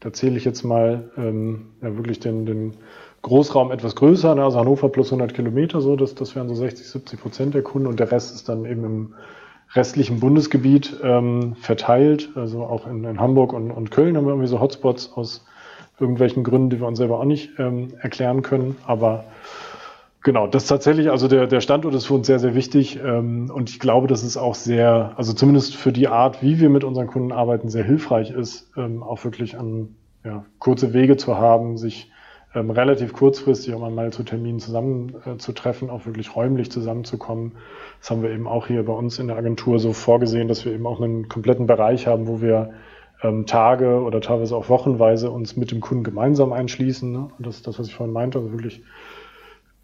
S1: da zähle ich jetzt mal ähm, ja, wirklich den, den Großraum etwas größer, ne? also Hannover plus 100 Kilometer, so, das, das wären so 60, 70 Prozent der Kunden und der Rest ist dann eben im restlichen Bundesgebiet ähm, verteilt. Also auch in, in Hamburg und, und, Köln haben wir irgendwie so Hotspots aus irgendwelchen Gründen, die wir uns selber auch nicht ähm, erklären können. Aber genau, das ist tatsächlich, also der, der Standort ist für uns sehr, sehr wichtig. Ähm, und ich glaube, dass es auch sehr, also zumindest für die Art, wie wir mit unseren Kunden arbeiten, sehr hilfreich ist, ähm, auch wirklich an ja, kurze Wege zu haben, sich ähm, relativ kurzfristig, um einmal zu Terminen zusammenzutreffen, äh, auch wirklich räumlich zusammenzukommen. Das haben wir eben auch hier bei uns in der Agentur so vorgesehen, dass wir eben auch einen kompletten Bereich haben, wo wir ähm, Tage oder teilweise auch wochenweise uns mit dem Kunden gemeinsam einschließen. Ne? Und das ist das, was ich vorhin meinte, also wirklich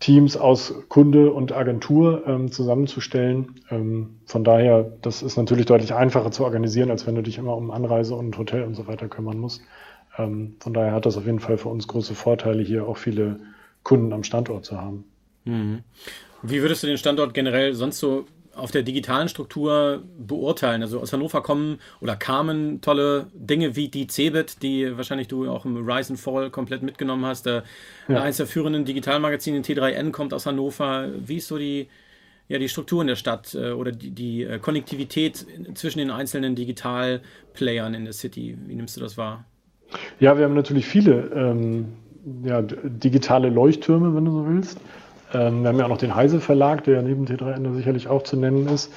S1: Teams aus Kunde und Agentur ähm, zusammenzustellen. Ähm, von daher, das ist natürlich deutlich einfacher zu organisieren, als wenn du dich immer um Anreise und Hotel und so weiter kümmern musst. Ähm, von daher hat das auf jeden Fall für uns große Vorteile, hier auch viele Kunden am Standort zu haben.
S2: Mhm. Wie würdest du den Standort generell sonst so auf der digitalen Struktur beurteilen? Also aus Hannover kommen oder kamen tolle Dinge wie die Cebit, die wahrscheinlich du auch im Rise and Fall komplett mitgenommen hast. Der, ja. Eines der führenden Digitalmagazine, T3N, kommt aus Hannover. Wie ist so die, ja, die Struktur in der Stadt äh, oder die, die äh, Konnektivität zwischen den einzelnen Digitalplayern in der City? Wie nimmst du das wahr?
S1: Ja, wir haben natürlich viele ähm, ja, digitale Leuchttürme, wenn du so willst. Ähm, wir haben ja auch noch den Heise Verlag, der ja neben T3N sicherlich auch zu nennen ist.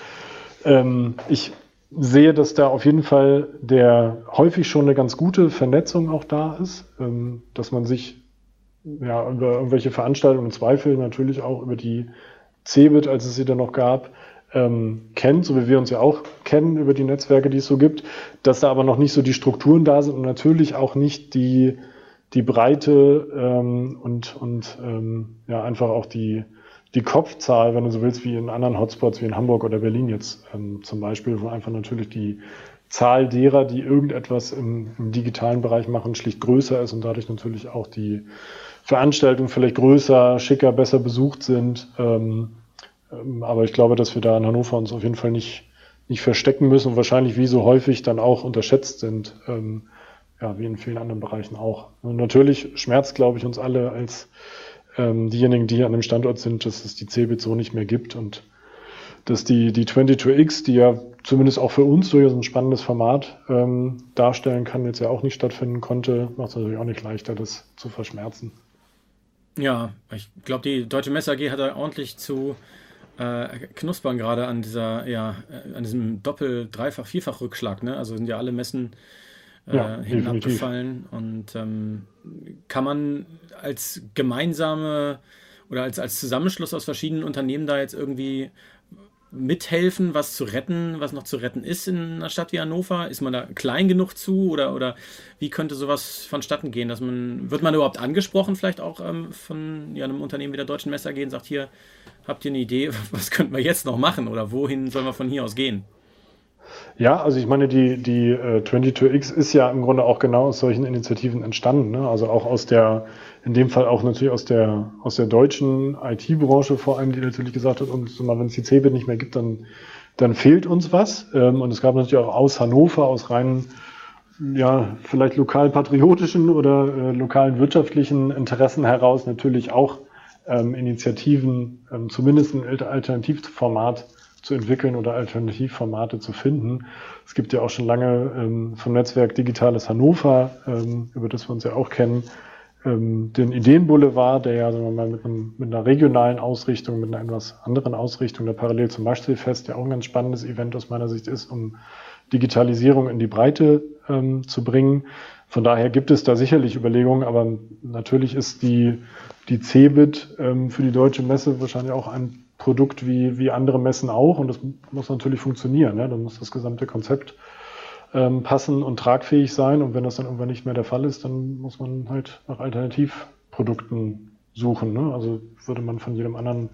S1: Ähm, ich sehe, dass da auf jeden Fall der häufig schon eine ganz gute Vernetzung auch da ist, ähm, dass man sich ja, über irgendwelche Veranstaltungen im Zweifel natürlich auch über die CeBIT, als es sie da noch gab, ähm, kennt, so wie wir uns ja auch kennen über die Netzwerke, die es so gibt, dass da aber noch nicht so die Strukturen da sind und natürlich auch nicht die, die Breite ähm, und, und ähm, ja einfach auch die, die Kopfzahl, wenn du so willst, wie in anderen Hotspots wie in Hamburg oder Berlin jetzt ähm, zum Beispiel, wo einfach natürlich die Zahl derer, die irgendetwas im, im digitalen Bereich machen, schlicht größer ist und dadurch natürlich auch die Veranstaltungen vielleicht größer, schicker, besser besucht sind. Ähm, aber ich glaube, dass wir da in Hannover uns auf jeden Fall nicht, nicht verstecken müssen und wahrscheinlich wie so häufig dann auch unterschätzt sind. Ähm, ja, wie in vielen anderen Bereichen auch. Und natürlich schmerzt, glaube ich, uns alle als ähm, diejenigen, die an dem Standort sind, dass es die Cebit so nicht mehr gibt und dass die, die 22X, die ja zumindest auch für uns durchaus ein spannendes Format ähm, darstellen kann, jetzt ja auch nicht stattfinden konnte, macht es natürlich auch nicht leichter, das zu verschmerzen.
S2: Ja, ich glaube, die Deutsche Messe AG hat da ordentlich zu äh, knuspern gerade an dieser, ja, äh, an diesem Doppel-, Dreifach-, Vierfach-Rückschlag. Ne? Also sind ja alle Messen äh, ja, hinten abgefallen. Und ähm, kann man als gemeinsame oder als, als Zusammenschluss aus verschiedenen Unternehmen da jetzt irgendwie mithelfen, was zu retten, was noch zu retten ist in einer Stadt wie Hannover? Ist man da klein genug zu oder, oder wie könnte sowas vonstatten gehen? Dass man, wird man überhaupt angesprochen, vielleicht auch ähm, von ja, einem Unternehmen wie der Deutschen Messer gehen, sagt hier, habt ihr eine Idee, was könnten wir jetzt noch machen oder wohin sollen wir von hier aus gehen?
S1: Ja, also ich meine, die, die äh, 22X ist ja im Grunde auch genau aus solchen Initiativen entstanden. Ne? Also auch aus der, in dem Fall auch natürlich aus der, aus der deutschen IT-Branche vor allem, die natürlich gesagt hat, und wenn es die CeBIT nicht mehr gibt, dann, dann fehlt uns was. Ähm, und es gab natürlich auch aus Hannover, aus rein, ja, vielleicht lokal patriotischen oder äh, lokalen wirtschaftlichen Interessen heraus natürlich auch ähm, Initiativen, ähm, zumindest im Alternativformat zu entwickeln oder Alternativformate zu finden. Es gibt ja auch schon lange ähm, vom Netzwerk Digitales Hannover, ähm, über das wir uns ja auch kennen, ähm, den Ideenboulevard, der ja sagen wir mal, mit, einem, mit, einer regionalen Ausrichtung, mit einer etwas anderen Ausrichtung, der parallel zum Maschsee-Fest ja auch ein ganz spannendes Event aus meiner Sicht ist, um Digitalisierung in die Breite ähm, zu bringen. Von daher gibt es da sicherlich Überlegungen, aber natürlich ist die, die CeBIT ähm, für die deutsche Messe wahrscheinlich auch ein Produkt wie, wie andere Messen auch und das muss natürlich funktionieren. Ne? Dann muss das gesamte Konzept ähm, passen und tragfähig sein und wenn das dann irgendwann nicht mehr der Fall ist, dann muss man halt nach Alternativprodukten suchen. Ne? Also würde man von jedem anderen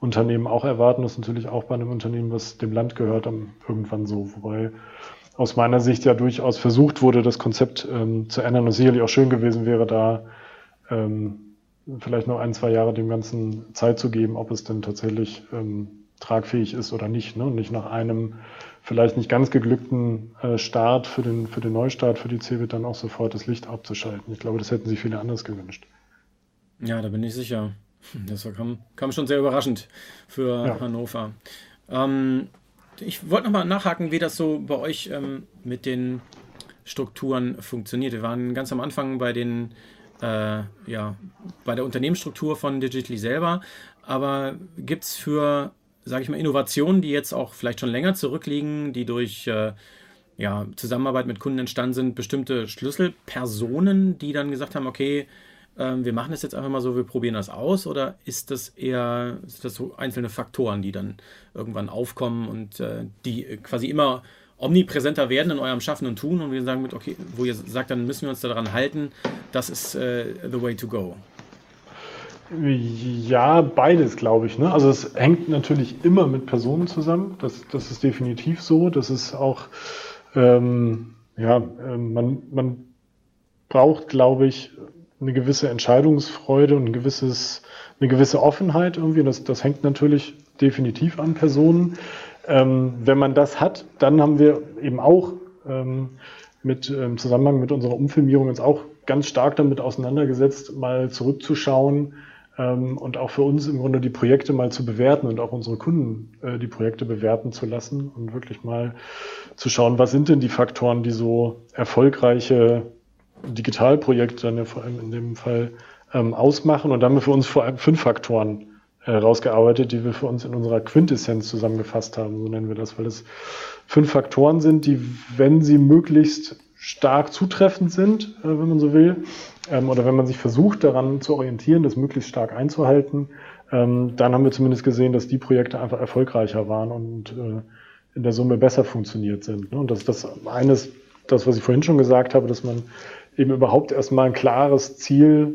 S1: Unternehmen auch erwarten, das ist natürlich auch bei einem Unternehmen, was dem Land gehört, dann irgendwann so. Wobei aus meiner Sicht ja durchaus versucht wurde, das Konzept ähm, zu ändern und sicherlich auch schön gewesen wäre, da ähm, vielleicht noch ein, zwei Jahre dem Ganzen Zeit zu geben, ob es denn tatsächlich ähm, tragfähig ist oder nicht. Ne? Und nicht nach einem vielleicht nicht ganz geglückten äh, Start für den, für den Neustart für die CeBIT dann auch sofort das Licht abzuschalten. Ich glaube, das hätten sich viele anders gewünscht.
S2: Ja, da bin ich sicher. Das kam, kam schon sehr überraschend für ja. Hannover. Ähm, ich wollte nochmal nachhaken, wie das so bei euch ähm, mit den Strukturen funktioniert. Wir waren ganz am Anfang bei den äh, ja, bei der Unternehmensstruktur von Digitally selber. Aber gibt es für, sage ich mal, Innovationen, die jetzt auch vielleicht schon länger zurückliegen, die durch äh, ja, Zusammenarbeit mit Kunden entstanden sind, bestimmte Schlüsselpersonen, die dann gesagt haben, okay, ähm, wir machen das jetzt einfach mal so, wir probieren das aus? Oder ist das eher, ist das so einzelne Faktoren, die dann irgendwann aufkommen und äh, die quasi immer omnipräsenter werden in eurem Schaffen und Tun und wir sagen mit, okay, wo ihr sagt, dann müssen wir uns daran halten, das ist äh, the way to go.
S1: Ja, beides, glaube ich. Ne? Also es hängt natürlich immer mit Personen zusammen. Das, das ist definitiv so. Das ist auch, ähm, ja, äh, man, man braucht, glaube ich, eine gewisse Entscheidungsfreude und ein gewisses, eine gewisse Offenheit irgendwie. Das, das hängt natürlich definitiv an Personen. Ähm, wenn man das hat, dann haben wir eben auch ähm, mit, im ähm, Zusammenhang mit unserer Umfilmierung uns auch ganz stark damit auseinandergesetzt, mal zurückzuschauen ähm, und auch für uns im Grunde die Projekte mal zu bewerten und auch unsere Kunden äh, die Projekte bewerten zu lassen und wirklich mal zu schauen, was sind denn die Faktoren, die so erfolgreiche Digitalprojekte dann ja vor allem in dem Fall ähm, ausmachen. Und dann haben wir für uns vor allem fünf Faktoren herausgearbeitet, die wir für uns in unserer Quintessenz zusammengefasst haben, so nennen wir das, weil es fünf Faktoren sind, die, wenn sie möglichst stark zutreffend sind, äh, wenn man so will, ähm, oder wenn man sich versucht daran zu orientieren, das möglichst stark einzuhalten, ähm, dann haben wir zumindest gesehen, dass die Projekte einfach erfolgreicher waren und äh, in der Summe besser funktioniert sind. Ne? Und das ist das eines, das, was ich vorhin schon gesagt habe, dass man eben überhaupt erstmal ein klares Ziel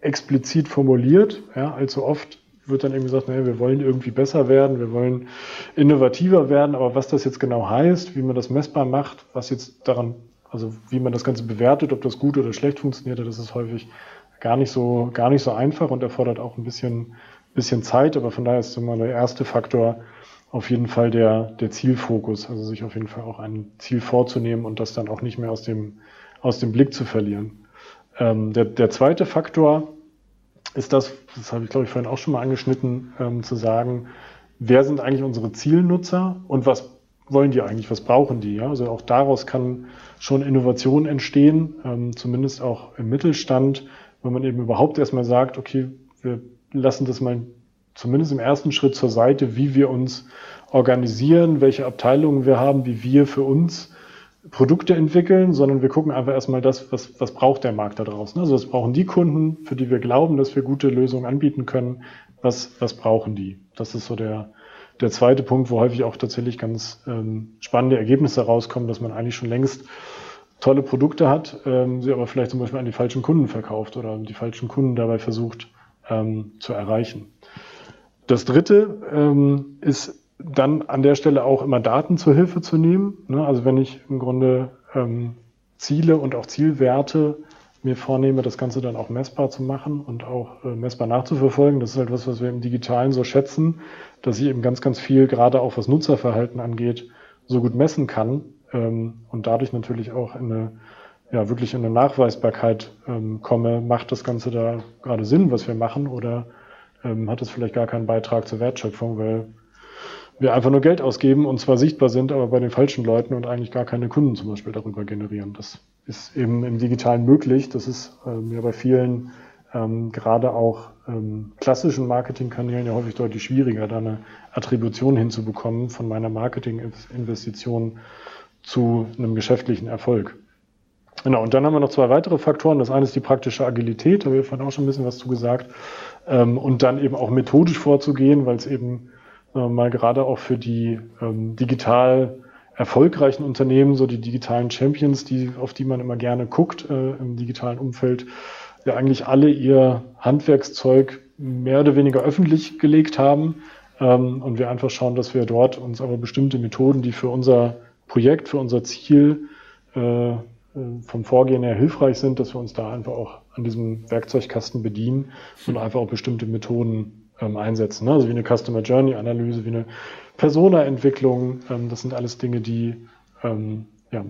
S1: explizit formuliert. Ja, allzu oft wird dann eben gesagt, naja, wir wollen irgendwie besser werden, wir wollen innovativer werden, aber was das jetzt genau heißt, wie man das messbar macht, was jetzt daran, also wie man das Ganze bewertet, ob das gut oder schlecht funktioniert, das ist häufig gar nicht so, gar nicht so einfach und erfordert auch ein bisschen, bisschen Zeit, aber von daher ist immer der erste Faktor auf jeden Fall der, der Zielfokus, also sich auf jeden Fall auch ein Ziel vorzunehmen und das dann auch nicht mehr aus dem, aus dem Blick zu verlieren. Ähm, der, der zweite Faktor, ist das, das habe ich glaube ich vorhin auch schon mal angeschnitten, ähm, zu sagen, wer sind eigentlich unsere Zielnutzer und was wollen die eigentlich, was brauchen die? Ja? Also auch daraus kann schon Innovation entstehen, ähm, zumindest auch im Mittelstand, wenn man eben überhaupt erstmal sagt, okay, wir lassen das mal zumindest im ersten Schritt zur Seite, wie wir uns organisieren, welche Abteilungen wir haben, wie wir für uns Produkte entwickeln, sondern wir gucken einfach erstmal das, was, was braucht der Markt da draußen. Also was brauchen die Kunden, für die wir glauben, dass wir gute Lösungen anbieten können, was, was brauchen die? Das ist so der, der zweite Punkt, wo häufig auch tatsächlich ganz ähm, spannende Ergebnisse rauskommen, dass man eigentlich schon längst tolle Produkte hat, ähm, sie aber vielleicht zum Beispiel an die falschen Kunden verkauft oder die falschen Kunden dabei versucht ähm, zu erreichen. Das dritte ähm, ist dann an der Stelle auch immer Daten zur Hilfe zu nehmen. Ne? Also wenn ich im Grunde ähm, Ziele und auch Zielwerte mir vornehme, das Ganze dann auch messbar zu machen und auch äh, messbar nachzuverfolgen. Das ist halt was, was wir im Digitalen so schätzen, dass ich eben ganz, ganz viel, gerade auch was Nutzerverhalten angeht, so gut messen kann ähm, und dadurch natürlich auch in eine, ja, wirklich in eine Nachweisbarkeit ähm, komme. Macht das Ganze da gerade Sinn, was wir machen, oder ähm, hat es vielleicht gar keinen Beitrag zur Wertschöpfung, weil wir einfach nur Geld ausgeben und zwar sichtbar sind, aber bei den falschen Leuten und eigentlich gar keine Kunden zum Beispiel darüber generieren. Das ist eben im Digitalen möglich. Das ist ähm, ja bei vielen, ähm, gerade auch ähm, klassischen Marketingkanälen ja häufig deutlich schwieriger, da eine Attribution hinzubekommen von meiner Marketinginvestition zu einem geschäftlichen Erfolg. Genau, und dann haben wir noch zwei weitere Faktoren. Das eine ist die praktische Agilität, da habe ich vorhin auch schon ein bisschen was zu gesagt. Ähm, und dann eben auch methodisch vorzugehen, weil es eben äh, mal gerade auch für die ähm, digital erfolgreichen Unternehmen, so die digitalen Champions, die, auf die man immer gerne guckt äh, im digitalen Umfeld, ja eigentlich alle ihr Handwerkszeug mehr oder weniger öffentlich gelegt haben. Ähm, und wir einfach schauen, dass wir dort uns aber bestimmte Methoden, die für unser Projekt, für unser Ziel äh, äh vom Vorgehen her hilfreich sind, dass wir uns da einfach auch an diesem Werkzeugkasten bedienen und einfach auch bestimmte Methoden ähm, einsetzen. Ne? Also wie eine Customer Journey Analyse, wie eine Persona-Entwicklung. Ähm, das sind alles Dinge, die ähm, ja,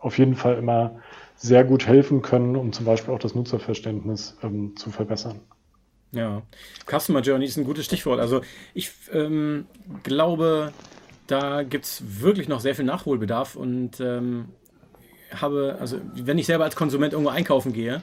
S1: auf jeden Fall immer sehr gut helfen können, um zum Beispiel auch das Nutzerverständnis ähm, zu verbessern.
S2: Ja, Customer Journey ist ein gutes Stichwort. Also ich ähm, glaube, da gibt es wirklich noch sehr viel Nachholbedarf und habe, also wenn ich selber als Konsument irgendwo einkaufen gehe,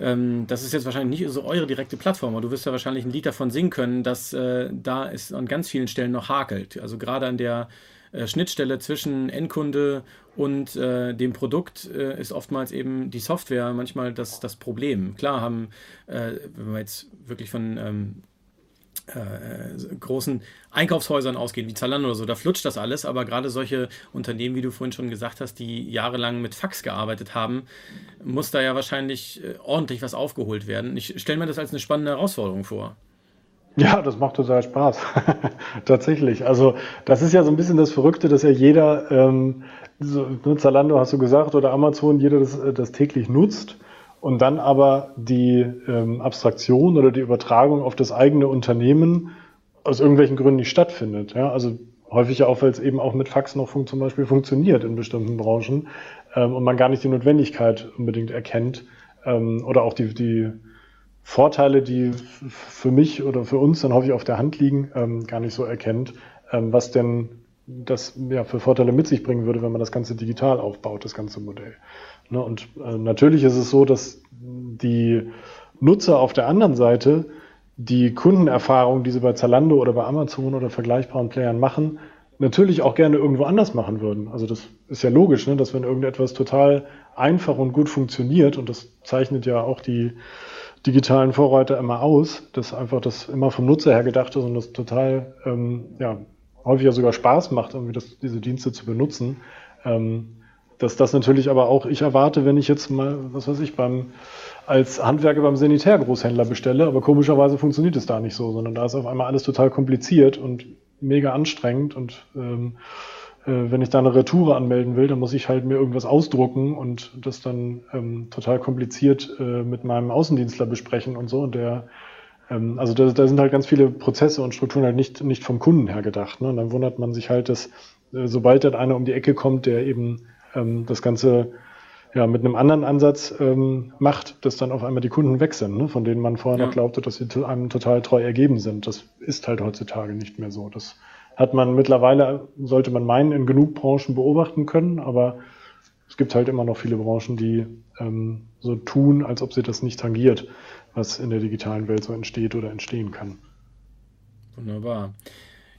S2: ähm, das ist jetzt wahrscheinlich nicht so eure direkte Plattform, aber du wirst ja wahrscheinlich ein Lied davon singen können, dass äh, da es an ganz vielen Stellen noch hakelt. Also gerade an der äh, Schnittstelle zwischen Endkunde und äh, dem Produkt äh, ist oftmals eben die Software manchmal das, das Problem. Klar haben, äh, wenn wir jetzt wirklich von ähm, äh, großen Einkaufshäusern ausgehen, wie Zalando oder so, da flutscht das alles, aber gerade solche Unternehmen, wie du vorhin schon gesagt hast, die jahrelang mit Fax gearbeitet haben, muss da ja wahrscheinlich äh, ordentlich was aufgeholt werden. Ich stelle mir das als eine spannende Herausforderung vor.
S1: Ja, das macht total Spaß. Tatsächlich. Also das ist ja so ein bisschen das Verrückte, dass ja jeder, ähm, so, ne, Zalando hast du gesagt, oder Amazon, jeder das, äh, das täglich nutzt und dann aber die ähm, Abstraktion oder die Übertragung auf das eigene Unternehmen aus irgendwelchen Gründen nicht stattfindet. Ja? Also häufig auch, weil es eben auch mit Fax noch zum Beispiel funktioniert in bestimmten Branchen ähm, und man gar nicht die Notwendigkeit unbedingt erkennt ähm, oder auch die, die Vorteile, die für mich oder für uns dann häufig auf der Hand liegen, ähm, gar nicht so erkennt, ähm, was denn das ja, für Vorteile mit sich bringen würde, wenn man das Ganze digital aufbaut, das ganze Modell. Ne, und äh, natürlich ist es so, dass die Nutzer auf der anderen Seite die Kundenerfahrung, die sie bei Zalando oder bei Amazon oder vergleichbaren Playern machen, natürlich auch gerne irgendwo anders machen würden. Also das ist ja logisch, ne, dass wenn irgendetwas total einfach und gut funktioniert, und das zeichnet ja auch die digitalen Vorreiter immer aus, dass einfach das immer vom Nutzer her gedacht ist und das total ähm, ja, häufig ja sogar Spaß macht, irgendwie das, diese Dienste zu benutzen. Ähm, dass das natürlich aber auch ich erwarte, wenn ich jetzt mal, was weiß ich, beim, als Handwerker beim Sanitärgroßhändler bestelle, aber komischerweise funktioniert es da nicht so, sondern da ist auf einmal alles total kompliziert und mega anstrengend und ähm, äh, wenn ich da eine Retoure anmelden will, dann muss ich halt mir irgendwas ausdrucken und das dann ähm, total kompliziert äh, mit meinem Außendienstler besprechen und so. Und der, ähm, also da, da sind halt ganz viele Prozesse und Strukturen halt nicht, nicht vom Kunden her gedacht. Ne? Und dann wundert man sich halt, dass äh, sobald dann einer um die Ecke kommt, der eben ähm, das Ganze ja, mit einem anderen Ansatz ähm, macht, dass dann auf einmal die Kunden weg sind, ne? von denen man vorher ja. noch glaubte, dass sie einem total treu ergeben sind. Das ist halt heutzutage nicht mehr so. Das hat man mittlerweile, sollte man meinen, in genug Branchen beobachten können, aber es gibt halt immer noch viele Branchen, die ähm, so tun, als ob sie das nicht tangiert, was in der digitalen Welt so entsteht oder entstehen kann.
S2: Wunderbar.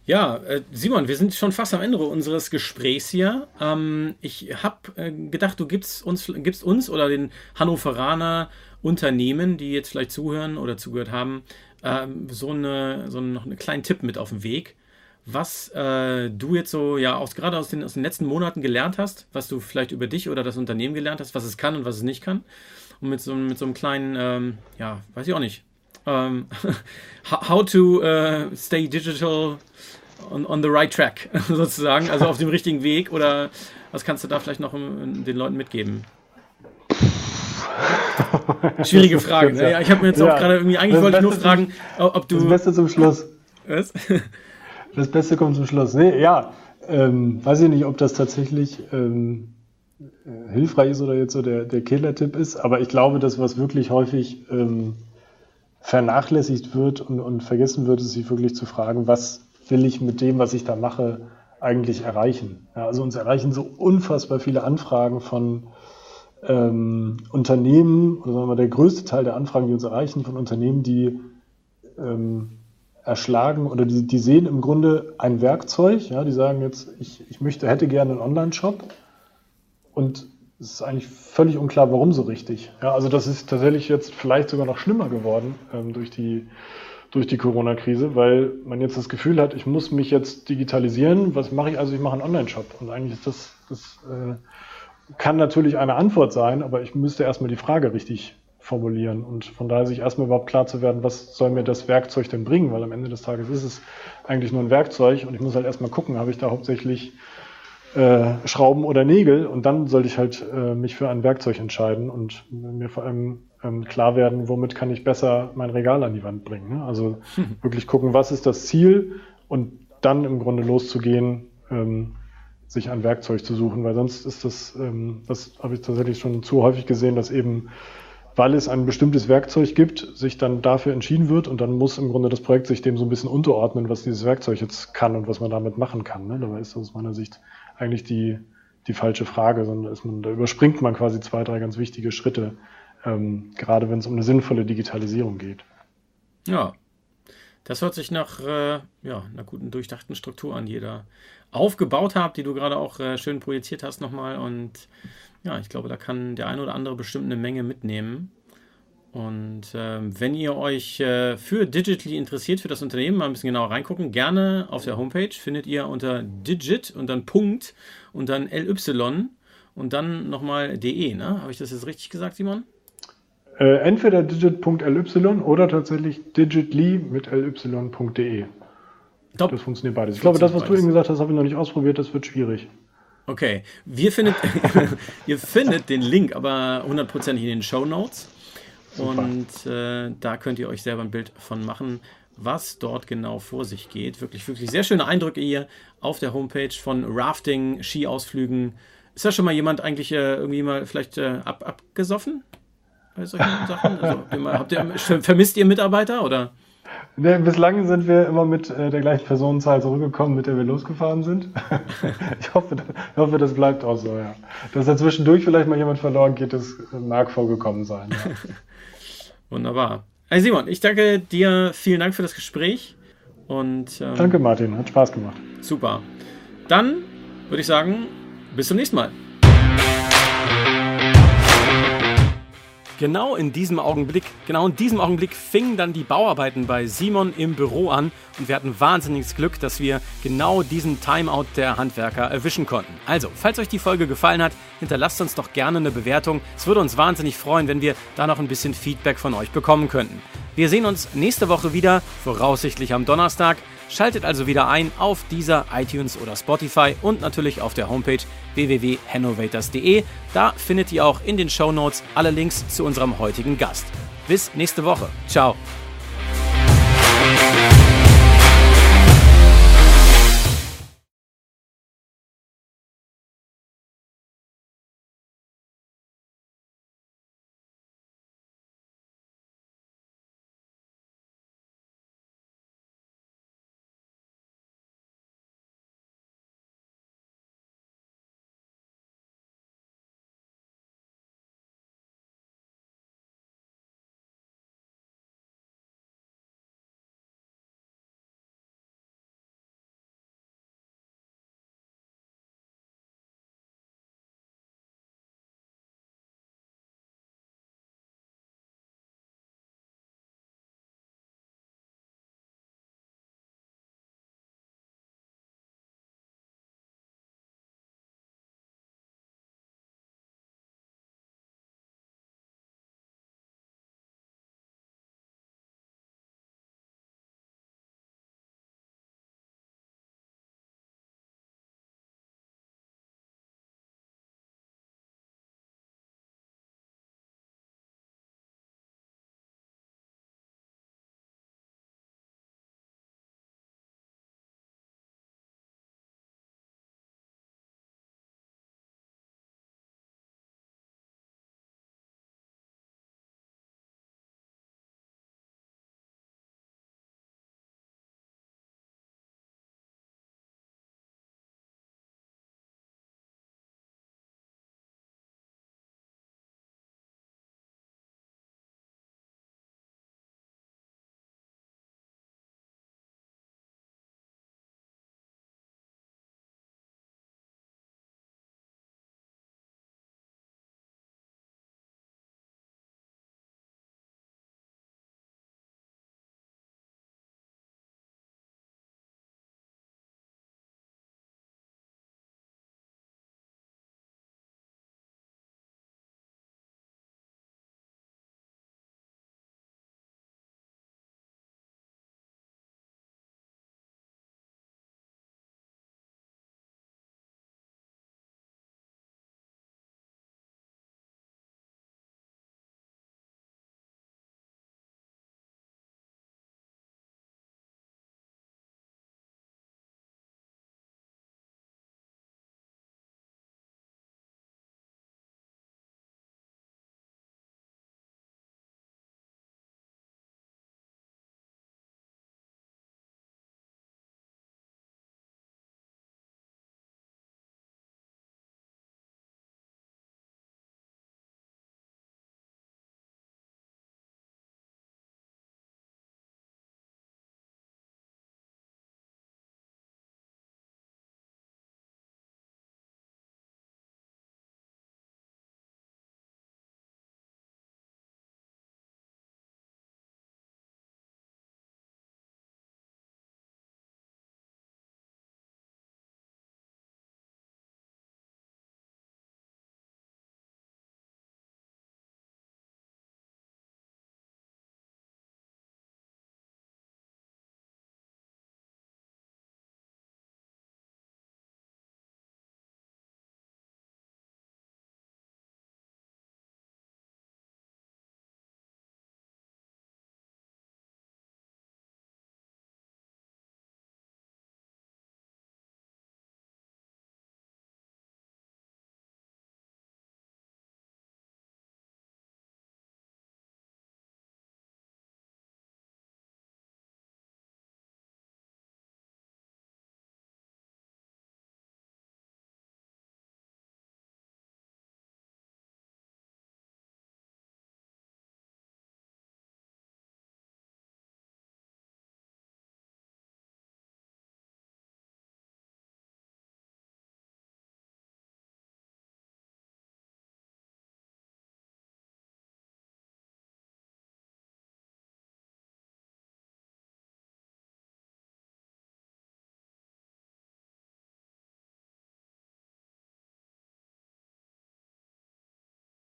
S2: Ja, äh, Simon, wir sind schon fast am Ende unseres Gesprächs hier. Ähm, ich habe äh, gedacht, du gibst uns, gibst uns oder den Hannoveraner Unternehmen, die jetzt vielleicht zuhören oder zugehört haben, ähm, so, eine, so noch einen kleinen Tipp mit auf den Weg. was äh, du jetzt so, ja, aus, gerade aus den, aus den letzten Monaten gelernt hast, was du vielleicht über dich oder das Unternehmen gelernt hast, was es kann und was es nicht kann. Und mit so, mit so einem kleinen, ähm, ja, weiß ich auch nicht, ähm, how to uh, stay digital on, on the right track, sozusagen, also auf dem richtigen Weg oder was kannst du da vielleicht noch den Leuten mitgeben? Schwierige Frage. Ne? Ja, ich habe mir jetzt ja, auch gerade irgendwie, eigentlich wollte ich nur fragen, ob du.
S1: Das Beste zum Schluss. Was? Das Beste kommt zum Schluss. Nee, ja, ähm, weiß ich nicht, ob das tatsächlich ähm, äh, hilfreich ist oder jetzt so der, der Killer-Tipp ist, aber ich glaube, dass was wirklich häufig ähm, vernachlässigt wird und, und vergessen wird, ist sich wirklich zu fragen, was will ich mit dem, was ich da mache, eigentlich erreichen. Ja, also uns erreichen so unfassbar viele Anfragen von ähm, Unternehmen, oder sagen wir mal, der größte Teil der Anfragen, die uns erreichen, von Unternehmen, die ähm, erschlagen oder die, die sehen im Grunde ein Werkzeug, ja, die sagen jetzt, ich, ich möchte, hätte gerne einen Online-Shop und es ist eigentlich völlig unklar, warum so richtig. Ja, also das ist tatsächlich jetzt vielleicht sogar noch schlimmer geworden ähm, durch die, durch die Corona-Krise, weil man jetzt das Gefühl hat, ich muss mich jetzt digitalisieren. Was mache ich also? Ich mache einen Online-Shop. Und eigentlich ist das, das äh, kann natürlich eine Antwort sein, aber ich müsste erstmal die Frage richtig formulieren und von daher sich erstmal überhaupt klar zu werden, was soll mir das Werkzeug denn bringen, weil am Ende des Tages ist es eigentlich nur ein Werkzeug und ich muss halt erstmal gucken, habe ich da hauptsächlich äh, Schrauben oder Nägel und dann sollte ich halt äh, mich für ein Werkzeug entscheiden und mir vor allem ähm, klar werden, womit kann ich besser mein Regal an die Wand bringen. Ne? Also hm. wirklich gucken, was ist das Ziel und dann im Grunde loszugehen, ähm, sich ein Werkzeug zu suchen, weil sonst ist das, ähm, das habe ich tatsächlich schon zu häufig gesehen, dass eben, weil es ein bestimmtes Werkzeug gibt, sich dann dafür entschieden wird und dann muss im Grunde das Projekt sich dem so ein bisschen unterordnen, was dieses Werkzeug jetzt kann und was man damit machen kann. Ne? Dabei ist das aus meiner Sicht eigentlich die, die falsche Frage, sondern ist man, da überspringt man quasi zwei, drei ganz wichtige Schritte, ähm, gerade wenn es um eine sinnvolle Digitalisierung geht.
S2: Ja, das hört sich nach äh, ja, einer guten durchdachten Struktur an, die ihr da aufgebaut habt, die du gerade auch äh, schön projiziert hast nochmal. Und ja, ich glaube, da kann der eine oder andere bestimmt eine Menge mitnehmen. Und äh, wenn ihr euch äh, für Digitally interessiert, für das Unternehmen, mal ein bisschen genauer reingucken, gerne auf der Homepage findet ihr unter Digit und dann Punkt und dann LY und dann nochmal DE. Ne? Habe ich das jetzt richtig gesagt, Simon?
S1: Äh, entweder digit.ly oder tatsächlich digitly mit ly.de. Top. Das funktioniert beides. Ich glaube, das, was beides. du eben gesagt hast, habe ich noch nicht ausprobiert, das wird schwierig.
S2: Okay, wir findet, ihr findet den Link aber hundertprozentig in den Show Notes. Und äh, da könnt ihr euch selber ein Bild von machen, was dort genau vor sich geht. Wirklich, wirklich sehr schöne Eindrücke hier auf der Homepage von Rafting, Skiausflügen. Ist da schon mal jemand eigentlich äh, irgendwie mal vielleicht äh, ab, abgesoffen? bei solchen Sachen? Also, habt ihr, vermisst ihr Mitarbeiter oder?
S1: Nee, bislang sind wir immer mit äh, der gleichen Personenzahl zurückgekommen, mit der wir losgefahren sind. ich, hoffe, ich hoffe, das bleibt auch so, ja. Dass da zwischendurch vielleicht mal jemand verloren geht, das mag vorgekommen sein. Ja.
S2: Wunderbar. Hey Simon, ich danke dir, vielen Dank für das Gespräch. Und,
S1: ähm, danke Martin, hat Spaß gemacht.
S2: Super. Dann würde ich sagen, bis zum nächsten Mal. Genau in diesem Augenblick, genau in diesem Augenblick fingen dann die Bauarbeiten bei Simon im Büro an und wir hatten wahnsinniges Glück, dass wir genau diesen Timeout der Handwerker erwischen konnten. Also, falls euch die Folge gefallen hat, hinterlasst uns doch gerne eine Bewertung. Es würde uns wahnsinnig freuen, wenn wir da noch ein bisschen Feedback von euch bekommen könnten. Wir sehen uns nächste Woche wieder, voraussichtlich am Donnerstag. Schaltet also wieder ein auf dieser iTunes oder Spotify und natürlich auf der Homepage www.hannovators.de. Da findet ihr auch in den Show Notes alle Links zu unserem heutigen Gast. Bis nächste Woche. Ciao.